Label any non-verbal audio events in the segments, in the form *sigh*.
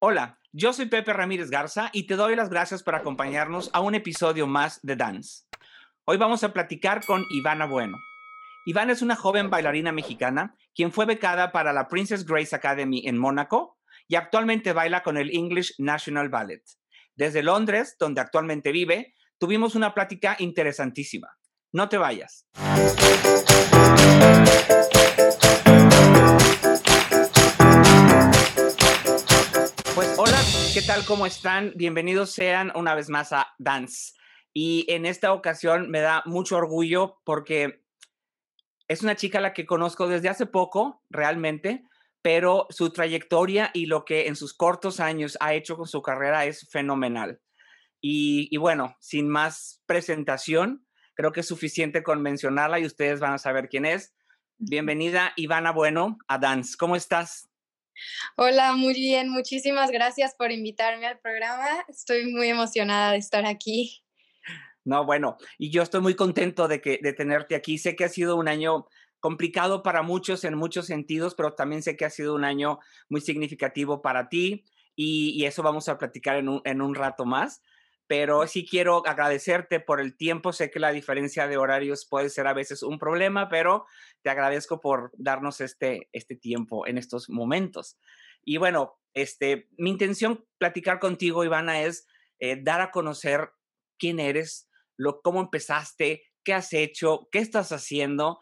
Hola, yo soy Pepe Ramírez Garza y te doy las gracias por acompañarnos a un episodio más de Dance. Hoy vamos a platicar con Ivana Bueno. Ivana es una joven bailarina mexicana quien fue becada para la Princess Grace Academy en Mónaco y actualmente baila con el English National Ballet. Desde Londres, donde actualmente vive, tuvimos una plática interesantísima. No te vayas. ¿Qué tal? ¿Cómo están? Bienvenidos sean una vez más a Dance. Y en esta ocasión me da mucho orgullo porque es una chica a la que conozco desde hace poco, realmente, pero su trayectoria y lo que en sus cortos años ha hecho con su carrera es fenomenal. Y, bueno, sin más presentación, creo que es suficiente con mencionarla y ustedes van a saber quién es. Bienvenida, Ivana Bueno, a Dance. ¿Cómo estás? Hola, muy bien. Muchísimas gracias por invitarme al programa. Estoy muy emocionada de estar aquí. No, bueno, y yo estoy muy contento de, que, de tenerte aquí. Sé que ha sido un año complicado para muchos en muchos sentidos, pero también sé que ha sido un año muy significativo para ti y, eso vamos a platicar en un, en un rato más pero sí quiero agradecerte por el tiempo. Sé que la diferencia de horarios puede ser a veces un problema, pero te agradezco por darnos este, este tiempo en estos momentos. Y bueno, este, mi intención platicar contigo, Ivana, es eh, dar a conocer quién eres, lo, cómo empezaste, qué has hecho, qué estás haciendo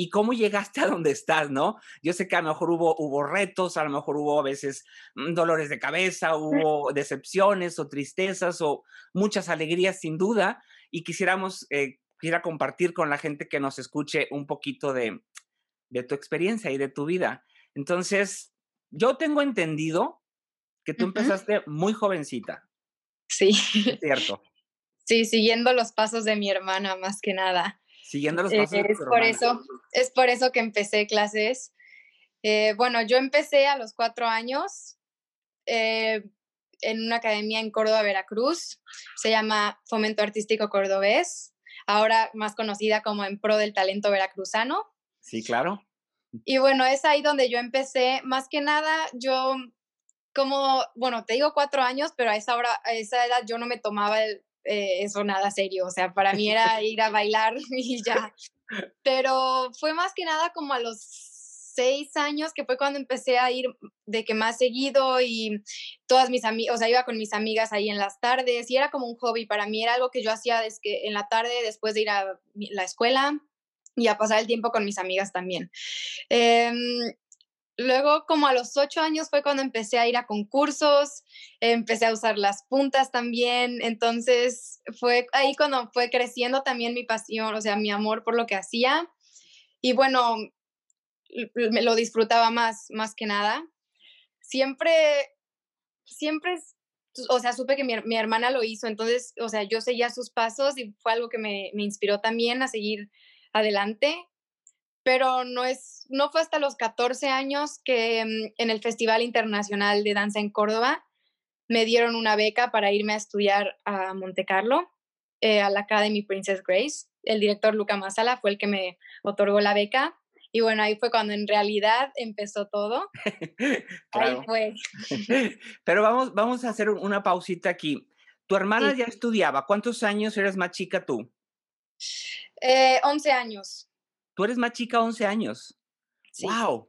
y cómo llegaste a donde estás, ¿no? Yo sé que a lo mejor hubo, hubo retos, a lo mejor hubo a veces mm, dolores de cabeza, hubo decepciones o tristezas o muchas alegrías sin duda y quisiéramos, eh, quisiera compartir con la gente que nos escuche un poquito de, de tu experiencia y de tu vida. Entonces, yo tengo entendido que tú empezaste muy jovencita. Sí. Es cierto. Sí, siguiendo los pasos de mi hermana más que nada. Siguiendo los pasos. es, por eso, es por eso que empecé clases. Eh, bueno, yo empecé a los cuatro años eh, en una academia en Córdoba, Veracruz. Se llama Fomento Artístico Cordobés, ahora más conocida como En Pro del Talento Veracruzano. Sí, claro. Y bueno, es ahí donde yo empecé. Más que nada, yo como, bueno, te digo cuatro años, pero a esa, hora, a esa edad yo no me tomaba el, eh, eso nada serio, o sea, para mí *laughs* era ir a bailar *laughs* y ya. Pero fue más que nada como a los seis años que fue cuando empecé a ir de que más seguido y todas mis amigas, o sea, iba con mis amigas ahí en las tardes y era como un hobby para mí, era algo que yo hacía desde que en la tarde después de ir a la escuela y a pasar el tiempo con mis amigas también. Eh, Luego, como a los ocho años fue cuando empecé a ir a concursos, empecé a usar las puntas también, entonces fue ahí cuando fue creciendo también mi pasión, o sea, mi amor por lo que hacía. Y bueno, me lo disfrutaba más, más que nada. Siempre, siempre, o sea, supe que mi, mi, hermana lo hizo, entonces, o sea, yo seguía sus pasos y fue algo que me, me inspiró también a seguir adelante pero no, es, no fue hasta los 14 años que mm, en el Festival Internacional de Danza en Córdoba me dieron una beca para irme a estudiar a Monte Carlo, eh, a la Academy Princess Grace. El director Luca Masala fue el que me otorgó la beca. Y bueno, ahí fue cuando en realidad empezó todo. *laughs* Ahí fue. *laughs* Pero vamos, vamos a hacer una pausita aquí. Tu hermana ya estudiaba. ¿Cuántos años eres más chica tú? Eh, 11 años. Tú eres más chica, 11 años. ¡Wow!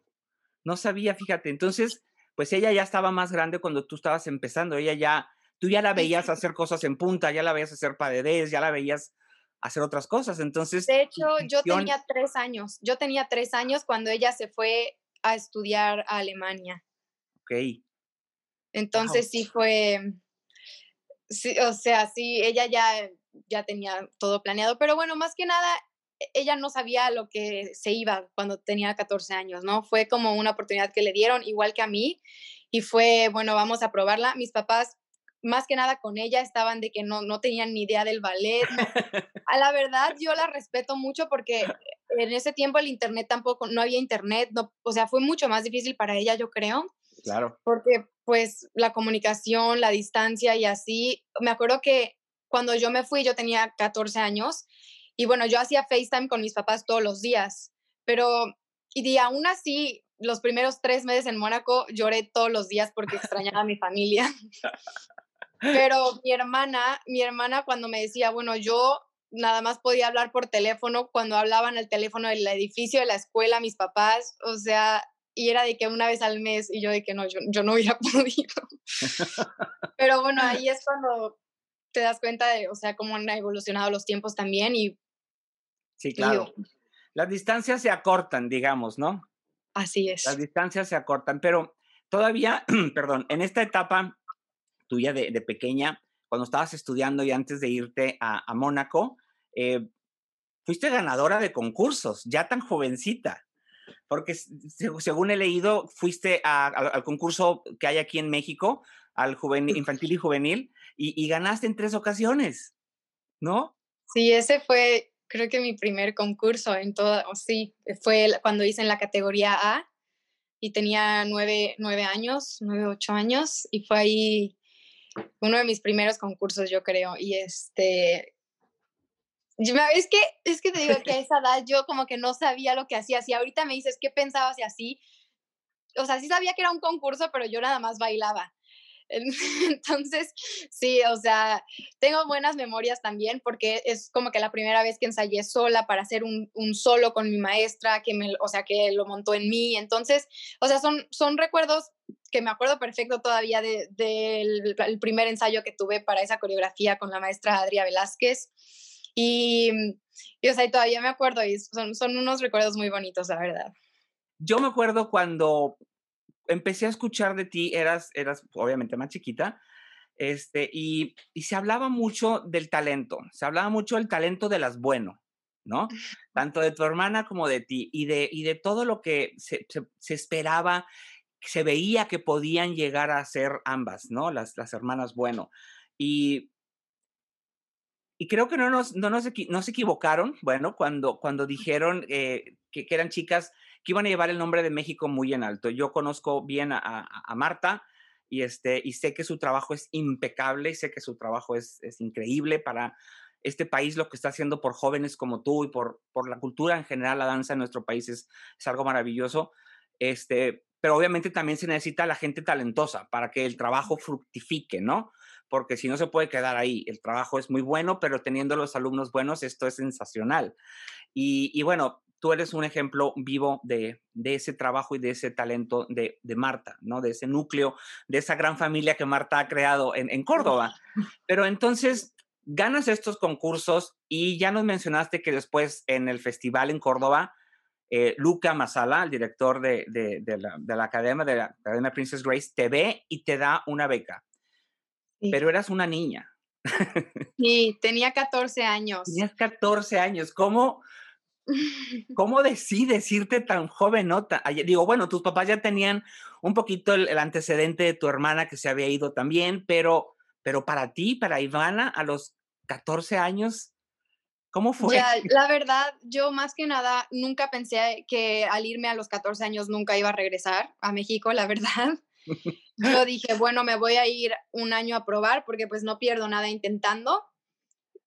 No sabía, fíjate. Entonces, pues ella ya estaba más grande cuando tú estabas empezando. Ella ya, tú ya la veías hacer cosas en punta, ya la veías hacer paredes, ya la veías hacer otras cosas. Entonces. De hecho, yo tenía tres años. Yo tenía tres años cuando ella se fue a estudiar a Alemania. Ok. Entonces sí fue. Sí, o sea, sí, ella ya, ya tenía todo planeado. Pero bueno, más que nada, ella no sabía lo que se iba cuando tenía 14 años, ¿no? Fue como una oportunidad que le dieron, igual que a mí, y fue, bueno, vamos a probarla. Mis papás, más que nada con ella, estaban de que no, no tenían ni idea del ballet. *laughs* a la verdad, yo la respeto mucho porque en ese tiempo el internet tampoco, no había internet, no, o sea, fue mucho más difícil para ella, yo creo. Claro. Porque pues la comunicación, la distancia y así, me acuerdo que cuando yo me fui, yo tenía 14 años y bueno, yo hacía FaceTime con mis papás todos los días, pero y aún así, los primeros tres meses en Mónaco lloré todos los días porque extrañaba a mi familia. Pero mi hermana, mi hermana cuando me decía, bueno, yo nada más podía hablar por teléfono cuando hablaban el teléfono del edificio de la escuela, mis papás, o sea, y era de que una vez al mes y yo de que no, yo, yo no hubiera *laughs* podido. Pero bueno, ahí es cuando te das cuenta de, o sea, cómo han evolucionado los tiempos también y... Sí, claro. Las distancias se acortan, digamos, ¿no? Así es. Las distancias se acortan, pero todavía, *clears throat* perdón, en esta etapa tuya de, de, pequeña, cuando estabas estudiando y antes de irte a, a Mónaco, eh, fuiste ganadora de concursos, ya tan jovencita, porque según he leído, fuiste a, al concurso que hay aquí en México, al juvenil, infantil y juvenil, y, y ganaste en tres ocasiones, ¿no? Sí, ese fue, creo que mi primer concurso en todo, sí, fue cuando hice en la categoría A y tenía nueve, nueve años, nueve, ocho años, y fue ahí uno de mis primeros concursos, yo creo, y este, es que, es que te digo que a esa edad yo como que no sabía lo que hacía, si ahorita me dices qué pensabas y así, o sea, sí sabía que era un concurso, pero yo nada más bailaba. *laughs* Entonces, sí, o sea, tengo buenas memorias también porque es como que la primera vez que ensayé sola para hacer un, solo con mi maestra, que me, o sea, que lo montó en mí. Entonces, o sea, son, son recuerdos que me acuerdo perfecto todavía del de, el primer ensayo que tuve para esa coreografía con la maestra Adria Velázquez. Y, y o sea, todavía me acuerdo y son, son unos recuerdos muy bonitos, la verdad. Yo me acuerdo cuando empecé a escuchar de ti, eras, eras obviamente más chiquita, este, y, y, se hablaba mucho del talento, se hablaba mucho del talento de las bueno, ¿no? Tanto de tu hermana como de ti, y de, y de todo lo que se, se, se esperaba, se veía que podían llegar a ser ambas, ¿no? Las, las hermanas bueno. Y, y creo que no nos, no nos, no se equivocaron, bueno, cuando, cuando dijeron eh, que, que eran chicas que iban a llevar el nombre de México muy en alto. Yo conozco bien a, a, a Marta y, este, y sé que su trabajo es impecable y sé que su trabajo es, es, increíble para este país, lo que está haciendo por jóvenes como tú y por, por la cultura en general, la danza en nuestro país es, es algo maravilloso. Este, pero obviamente también se necesita la gente talentosa para que el trabajo fructifique, ¿no? Porque si no se puede quedar ahí, el trabajo es muy bueno, pero teniendo los alumnos buenos, esto es sensacional. Y, y bueno, tú eres un ejemplo vivo de, de ese trabajo y de ese talento de, de, Marta, ¿no? De ese núcleo, de esa gran familia que Marta ha creado en, en Córdoba. Pero entonces, ganas estos concursos y ya nos mencionaste que después en el festival en Córdoba, eh, Luca Masala, el director de, de, de, la, de, la, academia, de la Academia Princess Grace, te ve y te da una beca. Sí. Pero eras una niña. Sí, tenía 14 años. Tenías 14 años. ¿Cómo, ¿Cómo decides irte tan joven? ¿no? Digo, bueno, tus papás ya tenían un poquito el, el, antecedente de tu hermana que se había ido también, pero, pero para ti, para Ivana, a los 14 años, ¿cómo fue? Ya, la verdad, yo más que nada nunca pensé que al irme a los 14 años nunca iba a regresar a México, la verdad. Yo dije, bueno, me voy a ir un año a probar porque pues no pierdo nada intentando.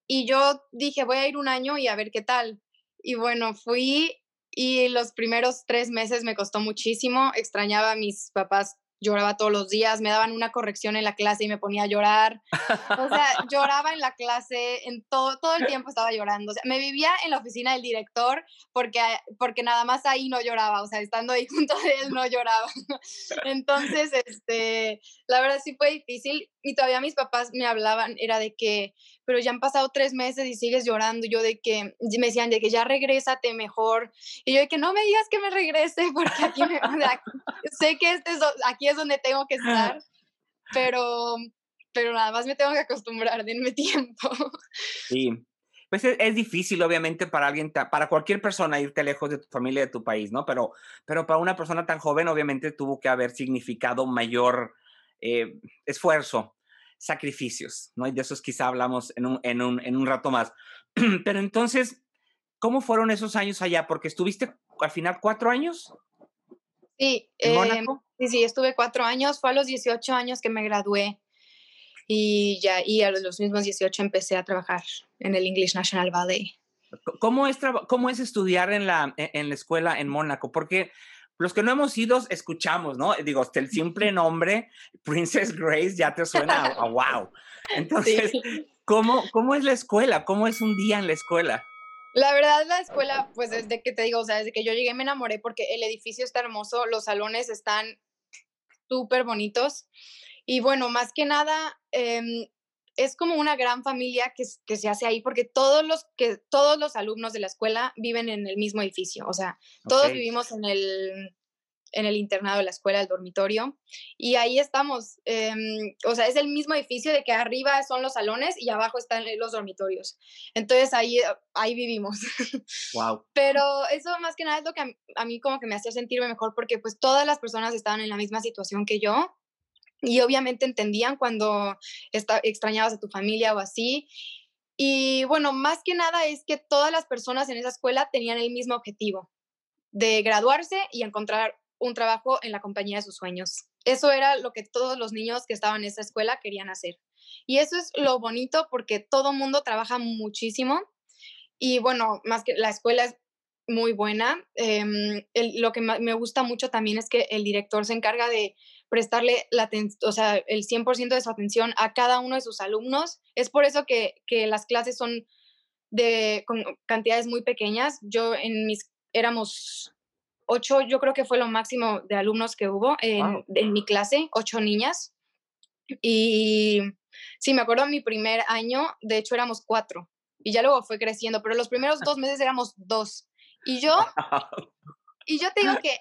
Y yo dije, voy a ir un año y a ver qué tal y bueno, fui y los primeros tres meses me costó muchísimo, extrañaba a mis papás, lloraba todos los días, me daban una corrección en la clase y me ponía a llorar. O sea, *laughs* lloraba en la clase, en todo, todo el tiempo estaba llorando. O sea, me vivía en la oficina del director porque, porque nada más ahí no lloraba, o sea, estando ahí *laughs* junto a él no lloraba. Entonces, este, la verdad sí fue difícil y todavía mis papás me hablaban, era de que, pero ya han pasado tres meses y sigues llorando. Yo de que, me decían de que ya regrésate mejor. Y yo de que no me digas que me regrese *laughs* porque aquí, me, o sea, sé que este es, aquí es donde tengo que estar, *laughs* pero, pero nada más me tengo que acostumbrar, denme tiempo. Sí, pues es, es, difícil, obviamente, para alguien, para cualquier persona irte lejos de tu familia, de tu país, ¿no? Pero, pero para una persona tan joven, obviamente, tuvo que haber significado mayor eh, esfuerzo, sacrificios, ¿no? Y de esos quizá hablamos en un, en un, en un rato más. *clears throat* Pero entonces, ¿cómo fueron esos años allá? Porque estuviste al final cuatro años. Sí, eh, sí, sí, estuve cuatro años. Fue a los 18 años que me gradué y ya y a los mismos 18 empecé a trabajar en el English National Ballet. ¿Cómo es, cómo es estudiar en la, en la escuela en Mónaco? Porque los que no hemos ido, escuchamos, ¿no? Digo, hasta el simple *laughs* nombre, Princess Grace, ya te suena a, wow. Entonces, ¿cómo, ¿cómo es la escuela? ¿Cómo es un día en la escuela? La verdad, la escuela, pues desde que te digo, o sea, desde que yo llegué me enamoré porque el edificio está hermoso, los salones están súper bonitos. Y bueno, más que nada, em, es como una gran familia que, que, se hace ahí porque todos los, que, todos los alumnos de la escuela viven en el mismo edificio, o sea, todos vivimos en el, en el internado de la escuela, el dormitorio, y ahí estamos, em, o sea, es el mismo edificio de que arriba son los salones y abajo están los dormitorios. Entonces ahí, ahí vivimos. *laughs* Wow. Pero eso más que nada es lo que a, a mí como que me hacía sentirme mejor porque pues todas las personas estaban en la misma situación que yo y obviamente entendían cuando está, extrañabas a tu familia o así. Y bueno, más que nada es que todas las personas en esa escuela tenían el mismo objetivo, de graduarse y encontrar un trabajo en la compañía de sus sueños. Eso era lo que todos los niños que estaban en esa escuela querían hacer. Y eso es lo bonito porque todo mundo trabaja muchísimo. Y bueno, más que la escuela es muy buena. Em, lo que me gusta mucho también es que el director se encarga de prestarle la o sea, el 100% de su atención a cada uno de sus alumnos. Es por eso que, que las clases son de con cantidades muy pequeñas. Yo en mis éramos ocho, yo creo que fue lo máximo de alumnos que hubo en, en mi clase, ocho niñas. Y sí, me acuerdo mi primer año, de hecho éramos cuatro, y ya luego fue creciendo, pero los primeros *laughs* dos meses éramos dos. Y yo, y yo te digo que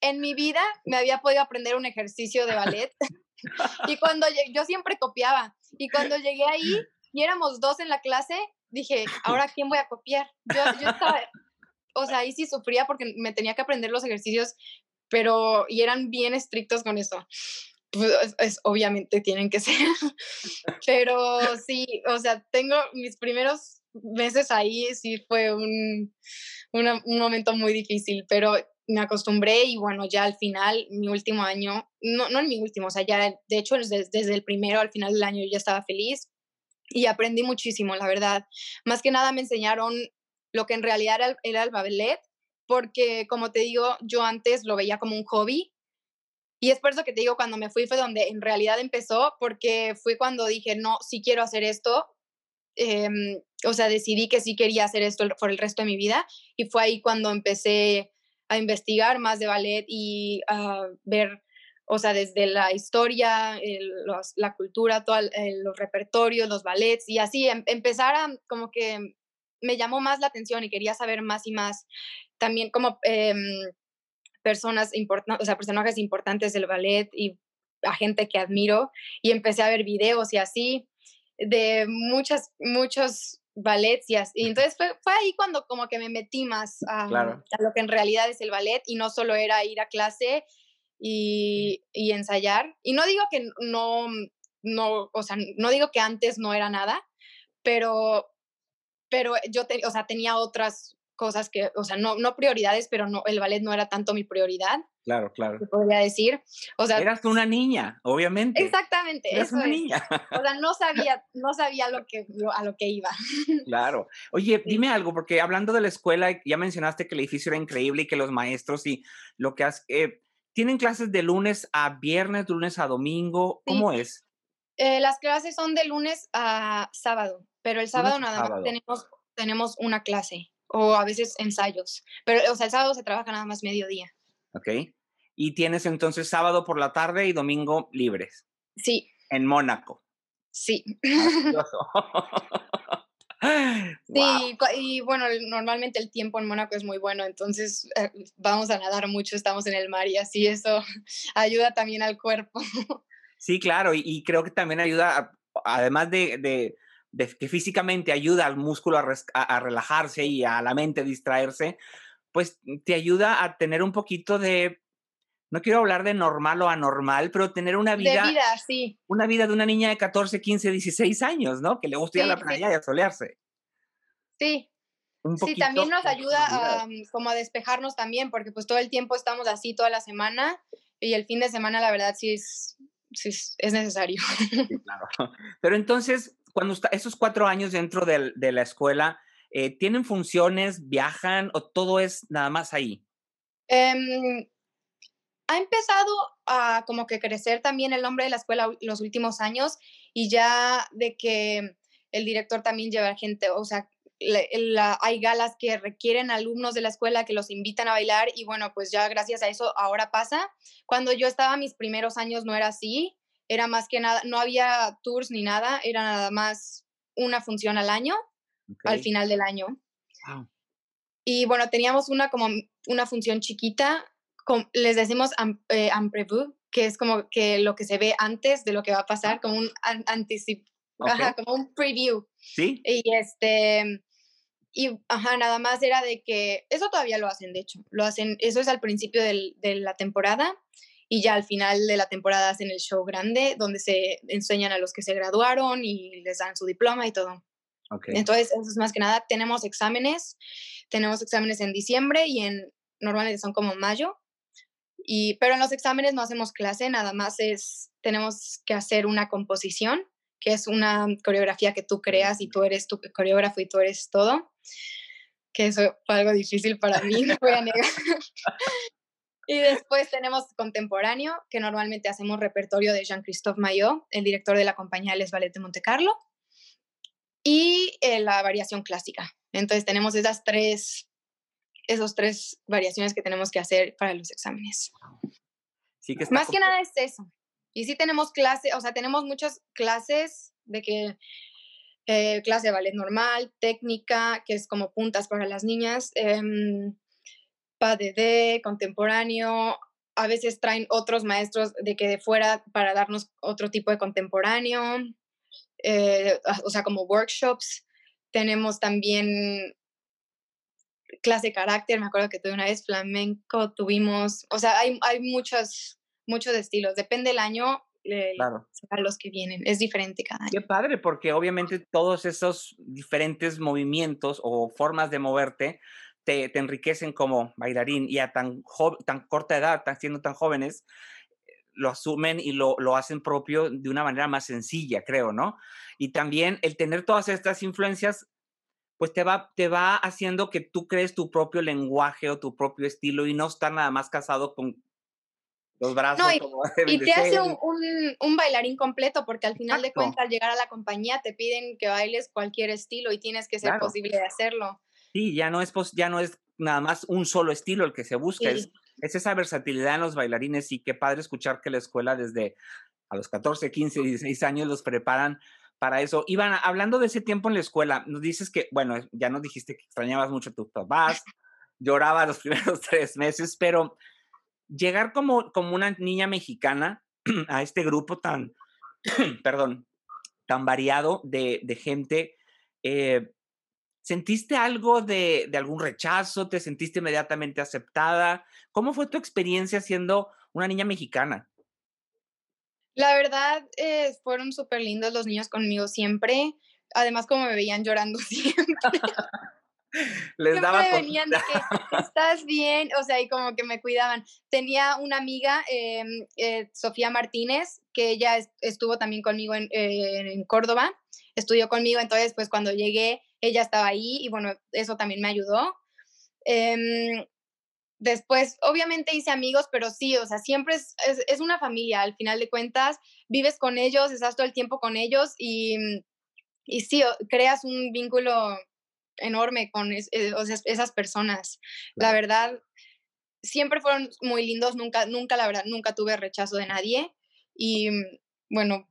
en mi vida me había podido aprender un ejercicio de ballet. *laughs* y cuando yo siempre copiaba. Y cuando llegué ahí y éramos dos en la clase, dije, ¿ahora quién voy a copiar? Yo, yo estaba, o sea, ahí sí sufría porque me tenía que aprender los ejercicios, pero, y eran bien estrictos con eso. Pues, es, obviamente tienen que ser. *laughs* pero sí, o sea, tengo mis primeros meses ahí, sí fue un, un momento muy difícil, pero me acostumbré y bueno, ya al final, mi último año, no, no en mi último, o sea, ya de hecho desde, desde el primero al final del año ya estaba feliz y aprendí muchísimo, la verdad. Más que nada me enseñaron lo que en realidad era, era el ballet, porque como te digo, yo antes lo veía como un hobby. Y es por eso que te digo, cuando me fui fue donde en realidad empezó, porque fue cuando dije, no, sí quiero hacer esto. Em, o sea, decidí que sí quería hacer esto por el resto de mi vida. Y fue ahí cuando empecé a investigar más de ballet y ver, o sea, desde la historia, la cultura, todo los repertorios, los ballets y así, em, empezar a como que me llamó más la atención y quería saber más y más. También como em, personas importantes, o sea, personajes importantes del ballet y a gente que admiro y empecé a ver videos y así de muchas, muchos ballet y, y entonces fue, fue, ahí cuando como que me metí más a, lo que en realidad es el ballet y no solo era ir a clase y, y, ensayar. Y no digo que no, no, o sea, no digo que antes no era nada, pero, pero yo, te, o sea, tenía otras cosas que, o sea, no, no prioridades, pero no, el ballet no era tanto mi prioridad. Claro, claro. podría decir. O sea, eras una niña, obviamente. Exactamente. Eras una niña. O sea, no sabía, no sabía lo que, a lo que iba. *laughs* Claro. Oye, dime algo, porque hablando de la escuela, ya mencionaste que el edificio era increíble y que los maestros y lo que has, eh, ¿tienen clases de lunes a viernes, de lunes a domingo? ¿Cómo es? Eh, las clases son de lunes a sábado, pero el sábado nada más tenemos, tenemos una clase o a veces ensayos. Pero, o sea, el sábado se trabaja nada más mediodía. Ok. Y tienes entonces sábado por la tarde y domingo libres. Sí. En Mónaco. Sí. *laughs* *laughs* Sí, y bueno, normalmente el tiempo en Mónaco es muy bueno, entonces eh, vamos a nadar mucho, estamos en el mar y así eso *laughs* ayuda también al cuerpo. Sí, claro, y, creo que también ayuda, además de, de que físicamente ayuda al músculo a, relajarse y a la mente a distraerse, pues te ayuda a tener un poquito de, no quiero hablar de normal o anormal, pero tener una vida, de vida sí. una vida de una niña de 14, 15, 16 años, ¿no? Que le gusta ir a la playa y a solearse. Sí. sí, también nos ayuda a, como a despejarnos también, porque pues todo el tiempo estamos así toda la semana y el fin de semana la verdad sí es, sí es necesario. Sí, claro. *laughs* Pero entonces, cuando está, esos cuatro años dentro de, de la escuela, eh, ¿tienen funciones, viajan o todo es nada más ahí? Em, ha empezado a como que crecer también el nombre de la escuela los últimos años y ya de que el director también lleva gente, o sea, hay galas que requieren alumnos de la escuela que los invitan a bailar y bueno, pues ya gracias a eso ahora pasa. Cuando yo estaba mis primeros años no era así, era más que nada, no había tours ni nada, era nada más una función al año, al final del año. Y bueno, teníamos una como una función chiquita, les decimos eh, que es como que lo que se ve antes de lo que va a pasar, ah. como un anticipo, como un preview. Sí. Y este, y ajá, nada más era de que, eso todavía lo hacen, de hecho, lo hacen, eso es al principio del, de la temporada y ya al final de la temporada hacen el show grande donde se enseñan a los que se graduaron y les dan su diploma y todo. Entonces, eso es más que nada, tenemos exámenes, tenemos exámenes en diciembre y en, normalmente son como mayo, y, pero en los exámenes no hacemos clase, nada más es, tenemos que hacer una composición, que es una coreografía que tú creas y tú eres tu coreógrafo y tú eres todo, que eso fue algo difícil para mí, no voy a negar. *laughs* Y después tenemos contemporáneo, que normalmente hacemos repertorio de Jean-Christophe Maillot, el director de la compañía Les Ballet de Monte Carlo, y eh, la variación clásica. Entonces tenemos esas tres, esos tres variaciones que tenemos que hacer para los exámenes. Sí que Más que nada es eso. Y sí tenemos clases, o sea, tenemos muchas clases de que eh, clase de ballet normal, técnica, que es como puntas para las niñas, eh, PADD, contemporáneo, a veces traen otros maestros de que de fuera para darnos otro tipo de contemporáneo, eh, ah, o sea, como workshops. Tenemos también clase de carácter, me acuerdo que tuve una vez flamenco, tuvimos, o sea, hay, hay muchos, muchos estilos, depende del año, claro. a los que vienen, es diferente cada año. Qué padre, porque obviamente todos esos diferentes movimientos o formas de moverte te, enriquecen como bailarín y a tan, tan corta edad, tan, siendo tan jóvenes, lo asumen y lo, lo, hacen propio de una manera más sencilla, creo, ¿no? Y también el tener todas estas influencias, pues te va, te va haciendo que tú crees tu propio lenguaje o tu propio estilo y no estar nada más casado con los brazos. y, *laughs* te hace un, un, bailarín completo, porque al final de cuentas, al llegar a la compañía, te piden que bailes cualquier estilo y tienes que ser posible de hacerlo. Sí, ya no es, ya no es nada más un solo estilo el que se busca, es, esa versatilidad en los bailarines y qué padre escuchar que la escuela desde a los 14, 15, 16 años los preparan para eso. Iván, hablando de ese tiempo en la escuela, nos dices que, bueno, ya nos dijiste que extrañabas mucho a tus papás, *laughs* llorabas los primeros *laughs* tres meses, pero llegar como, como una niña mexicana *clears throat* a este grupo tan, *clears throat* perdón, tan variado de, de gente, eh, ¿Sentiste algo de, algún rechazo? ¿Te sentiste inmediatamente aceptada? ¿Cómo fue tu experiencia siendo una niña mexicana? La verdad, eh, fueron súper lindos los niños conmigo siempre. Además, como me veían llorando *laughs* siempre. *laughs* Les siempre daba venían de que estás bien, o sea, y como que me cuidaban. Tenía una amiga, em, eh, Sofía Martínez, que ella estuvo también conmigo en, eh, en Córdoba, estudió conmigo, entonces pues cuando llegué ella estaba ahí y bueno, eso también me ayudó. Después, obviamente hice amigos, pero sí, o sea, siempre es, es, una familia, al final de cuentas, vives con ellos, estás todo el tiempo con ellos y, y sí, creas un vínculo enorme con eh, esas personas. La verdad, siempre fueron muy lindos, nunca, nunca, la verdad, nunca tuve rechazo de nadie y bueno,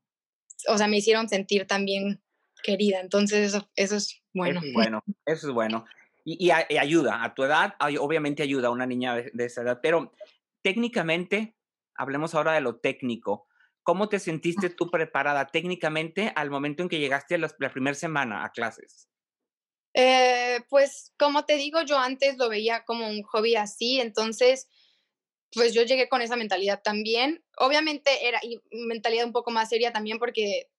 o sea, me hicieron sentir también querida, entonces eso, eso es *laughs* bueno. Eso es bueno, eso es bueno. Y, ayuda, a tu edad, obviamente ayuda a una niña de, esa edad, pero técnicamente, hablemos ahora de lo técnico. ¿Cómo te sentiste tú preparada técnicamente al momento en que llegaste la, la primera semana a clases? Eh, pues como te digo, yo antes lo veía como un hobby así, entonces pues yo llegué con esa mentalidad también. Obviamente era y mentalidad un poco más seria también porque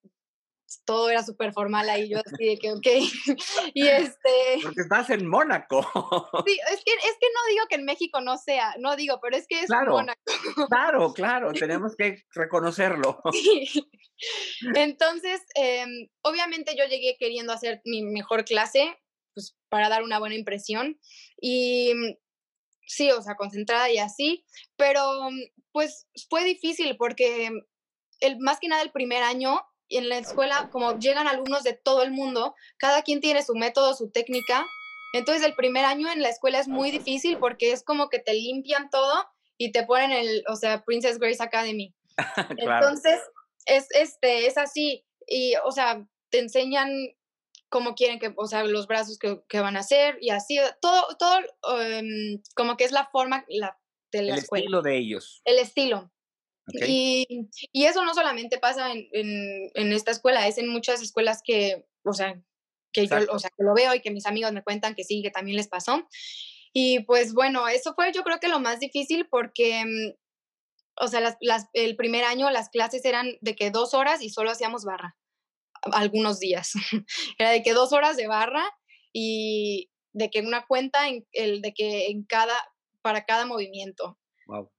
todo era súper formal ahí, yo así de que, ok, *laughs* y este... Porque estás en Mónaco. *laughs* Sí, es que, es que no digo que en México no sea, no digo, pero es que es Mónaco. Claro, claro, *laughs* tenemos que reconocerlo. Sí. Entonces, em, obviamente yo llegué queriendo hacer mi mejor clase, pues para dar una buena impresión, y sí, o sea, concentrada y así, pero pues fue difícil porque el, más que nada el primer año en la escuela, como llegan alumnos de todo el mundo, cada quien tiene su método, su técnica. Entonces el primer año en la escuela es muy difícil porque es como que te limpian todo y te ponen el, o sea, Princess Grace Academy. *laughs* Entonces es, este, es así. Y, o sea, te enseñan cómo quieren que, o sea, los brazos que, van a hacer y así, todo, todo em, como que es la forma la, de la el estilo de ellos. El estilo. Y, y, eso no solamente pasa en, en, esta escuela, es en muchas escuelas que, o sea, que yo o sea, que lo veo y que mis amigos me cuentan que sí, que también les pasó. Y pues bueno, eso fue yo creo que lo más difícil porque, mm, o sea, las, las, el primer año las clases eran de que dos horas y solo hacíamos barra, algunos días. *laughs* Era de que dos horas de barra y de que una cuenta, en, el, de que en cada, para cada movimiento.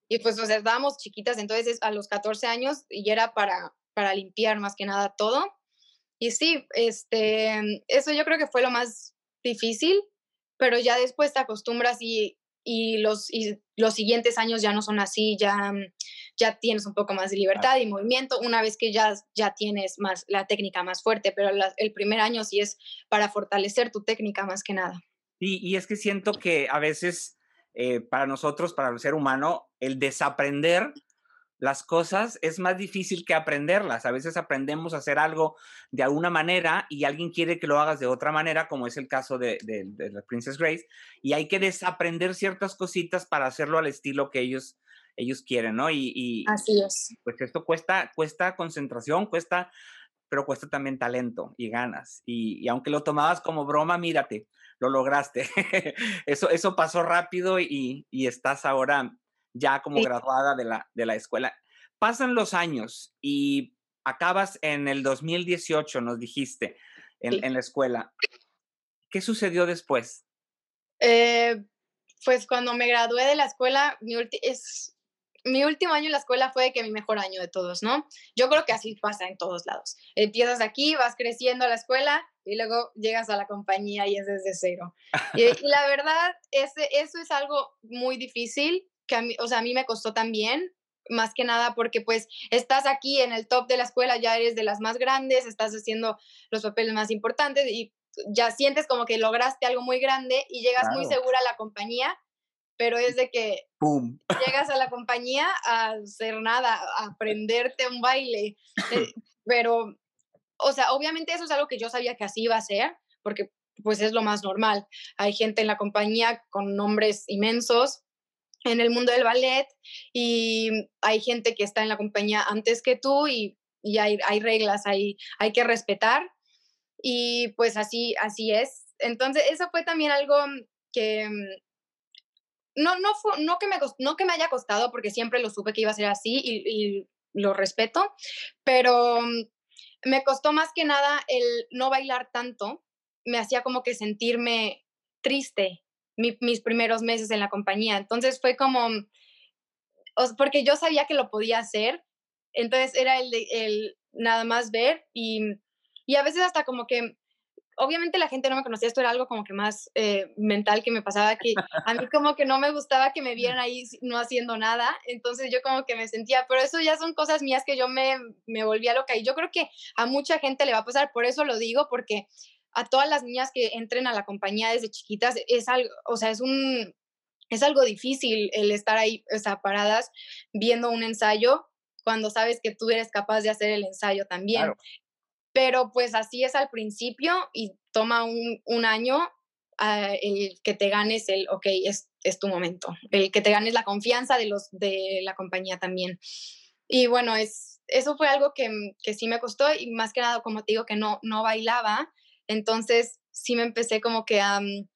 Y pues, o sea, estábamos chiquitas, entonces a los 14 años y era para, para limpiar más que nada todo. Y sí, este, eso yo creo que fue lo más difícil, pero ya después te acostumbras y, y los, y los siguientes años ya no son así, ya, ya tienes un poco más de libertad y movimiento una vez que ya, ya tienes más la técnica más fuerte, pero el primer año sí es para fortalecer tu técnica más que nada. Sí, y es que siento que a veces eh, para nosotros, para el ser humano, el desaprender las cosas es más difícil que aprenderlas. A veces aprendemos a hacer algo de alguna manera y alguien quiere que lo hagas de otra manera, como es el caso de, la Princess Grace, y hay que desaprender ciertas cositas para hacerlo al estilo que ellos, ellos quieren, ¿no? Y, Así es. Pues esto cuesta, cuesta concentración, cuesta, pero cuesta también talento y ganas. Y, y aunque lo tomabas como broma, mírate, lo lograste. *laughs* eso, eso pasó rápido y, estás ahora ya como graduada de la, de la escuela. Pasan los años y acabas en el 2018, nos dijiste, en, la escuela. ¿Qué sucedió después? Eh, pues cuando me gradué de la escuela, mi, es, mi último año en la escuela fue que mi mejor año de todos, ¿no? Yo creo que así pasa en todos lados. Empiezas aquí, vas creciendo a la escuela y luego llegas a la compañía y es desde cero. *laughs* Y, la verdad, ese, eso es algo muy difícil, que a mí, o sea, a mí me costó también, más que nada porque pues estás aquí en el top de la escuela, ya eres de las más grandes, estás haciendo los papeles más importantes y ya sientes como que lograste algo muy grande y llegas muy segura a la compañía, pero es de que llegas a la compañía a hacer nada, a aprenderte un baile, eh, *laughs* pero o sea, obviamente eso es algo que yo sabía que así iba a ser, porque pues es lo más normal. Hay gente en la compañía con nombres inmensos en el mundo del ballet y hay gente que está en la compañía antes que tú y, hay, reglas, hay, hay que respetar y pues así, así es. Entonces, eso fue también algo que no, no, fue, no, que me, no que me haya costado, porque siempre lo supe que iba a ser así y, lo respeto, pero me costó más que nada el no bailar tanto, me hacía como que sentirme triste mis primeros meses en la compañía. Entonces fue como, porque yo sabía que lo podía hacer, entonces era el, el nada más ver y, y a veces hasta como que obviamente la gente no me conocía, esto era algo como que más eh, mental que me pasaba, que a mí como que no me gustaba que me vieran ahí no haciendo nada, entonces yo como que me sentía, pero eso ya son cosas mías que yo me, me volvía loca y yo creo que a mucha gente le va a pasar, por eso lo digo, porque a todas las niñas que entren a la compañía desde chiquitas es algo, o sea, es un... Es algo difícil el estar ahí o paradas viendo un ensayo cuando sabes que tú eres capaz de hacer el ensayo también. Pero pues así es al principio y toma un, un año ah, el que te ganes el, ok, es, es, tu momento, el que te ganes la confianza de, los, de la compañía también. Y bueno, es, eso fue algo que, que sí me costó y más que nada, como te digo, que no, no bailaba. Entonces sí me empecé como que a, mm,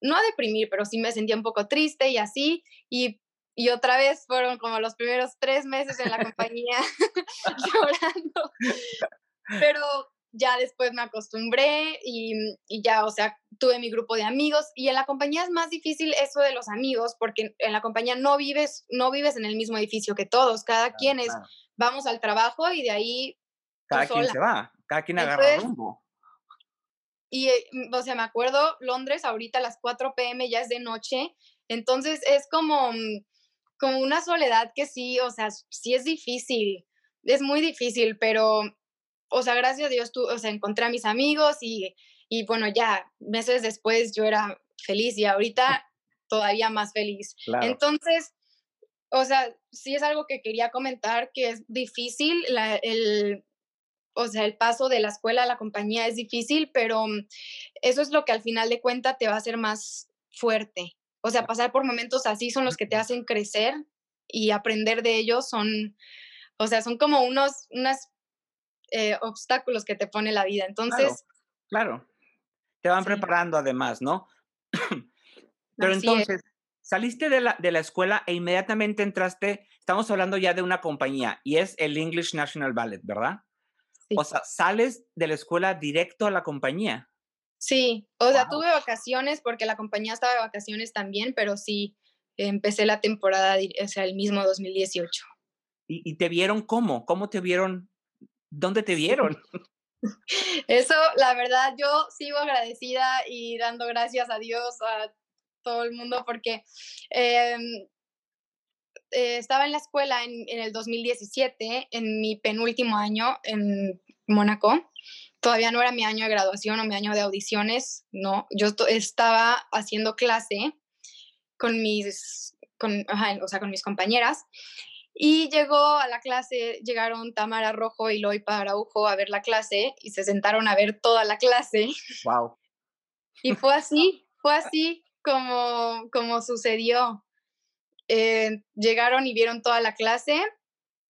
no a deprimir, pero sí me sentía un poco triste y así. Y, y otra vez fueron como los primeros tres meses en la *laughs* compañía *laughs* llorando pero ya después me acostumbré y, y, ya, o sea, tuve mi grupo de amigos y en la compañía es más difícil eso de los amigos porque en la compañía no vives, no vives en el mismo edificio que todos, cada quien es, vamos al trabajo y de ahí... Cada quien se va, cada quien agarra rumbo. Y, eh, o sea, me acuerdo, Londres ahorita a las 4 pm ya es de noche Entonces es como, mm, como una soledad que sí, o sea, sí es difícil, es muy difícil, pero, o sea, gracias a Dios, tú, o sea, encontré a mis amigos y, y bueno, ya meses después yo era feliz y ahorita todavía más feliz. Entonces, o sea, sí es algo que quería comentar, que es difícil, el, o sea, el paso de la escuela a la compañía es difícil, pero mm, eso es lo que al final de cuentas te va a hacer más fuerte. O sea, pasar por momentos así son los que te hacen crecer y aprender de ellos son, o sea, son como unos, unos eh, obstáculos que te pone la vida. Entonces... Claro, te van preparando además, ¿no? *clears throat* Pero entonces, saliste de la, de la escuela e inmediatamente entraste, estamos hablando ya de una compañía y es el English National Ballet, ¿verdad? O sea, sales de la escuela directo a la compañía. Sí, o sea, tuve vacaciones porque la compañía estaba de vacaciones también, pero sí, empecé la temporada, o sea, el mismo 2018. ¿Y, y te vieron cómo? ¿Cómo te vieron? ¿Dónde te vieron? Eso, la verdad, yo sigo agradecida y dando gracias a Dios, a todo el mundo, porque em, eh, estaba en la escuela en, en, el 2017, en mi penúltimo año en Mónaco. Todavía no era mi año de graduación o mi año de audiciones, no. Yo estaba haciendo clase con mis, con, o sea, con mis compañeras y llegó a la clase, llegaron Tamara Rojo y Loy Paraujo a ver la clase y se sentaron a ver toda la clase. Wow. Y fue así, fue así como, como sucedió. Eh, llegaron y vieron toda la clase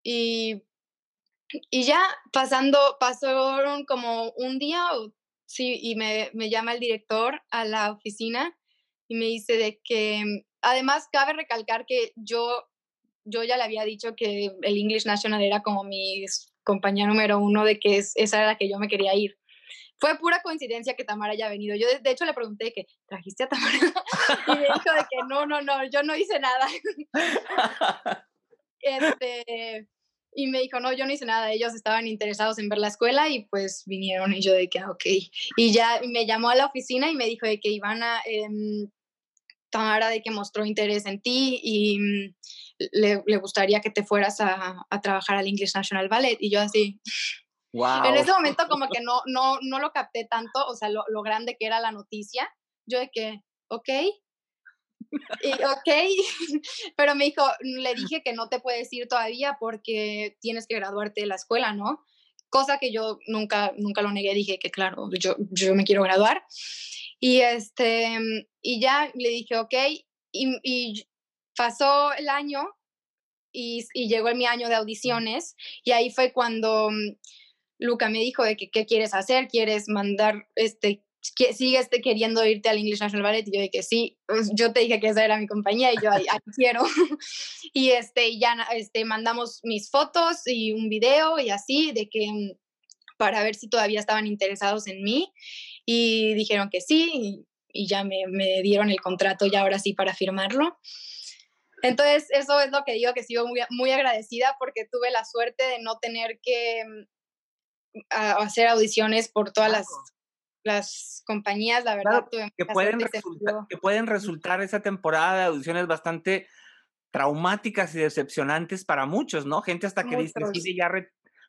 y, y ya pasando, pasaron como un día, sí, y me, me llama el director a la oficina y me dice de que, además, cabe recalcar que yo yo ya le había dicho que el English National era como mi compañía número uno, de que es, esa era la que yo me quería ir. Fue pura coincidencia que Tamara haya venido. Yo, de, hecho, le pregunté que, ¿trajiste a Tamara? *laughs* y me dijo de que no, no, no, yo no hice nada. *laughs* este, y me dijo, no, yo no hice nada. Ellos estaban interesados en ver la escuela y pues vinieron y yo de que, ah, ok. Y ya me llamó a la oficina y me dijo de que Ivana, eh, Tamara, de que mostró interés en ti y mm, le, le gustaría que te fueras a, a, trabajar al English National Ballet. Y yo así... Wow. *laughs* En ese momento como que no, no, no lo capté tanto, o sea, lo, lo grande que era la noticia. Yo de que, ok, y, ok, *laughs* pero me dijo, le dije que no te puedes ir todavía porque tienes que graduarte de la escuela, ¿no? Cosa que yo nunca, nunca lo negué, dije que claro, yo, yo me quiero graduar. Y, este, y ya le dije, ok, y, y pasó el año y, y, llegó mi año de audiciones y ahí fue cuando mm, Luca me dijo de que qué quieres hacer, quieres mandar, este, que sigues queriendo irte al English National Ballet y yo dije sí, pues, yo te dije que esa era mi compañía y yo ahí, quiero *laughs* y este ya este mandamos mis fotos y un video y así de que mm, para ver si todavía estaban interesados en mí y dijeron que sí y, y ya me, me, dieron el contrato ya ahora sí para firmarlo entonces, eso es lo que digo, que sigo muy, muy agradecida porque tuve la suerte de no tener que mm, hacer audiciones por todas las, las compañías, la verdad. Claro, que, pueden resultar, que pueden resultar esa temporada de audiciones bastante traumáticas y decepcionantes para muchos, ¿no? Gente hasta que dice, decide ya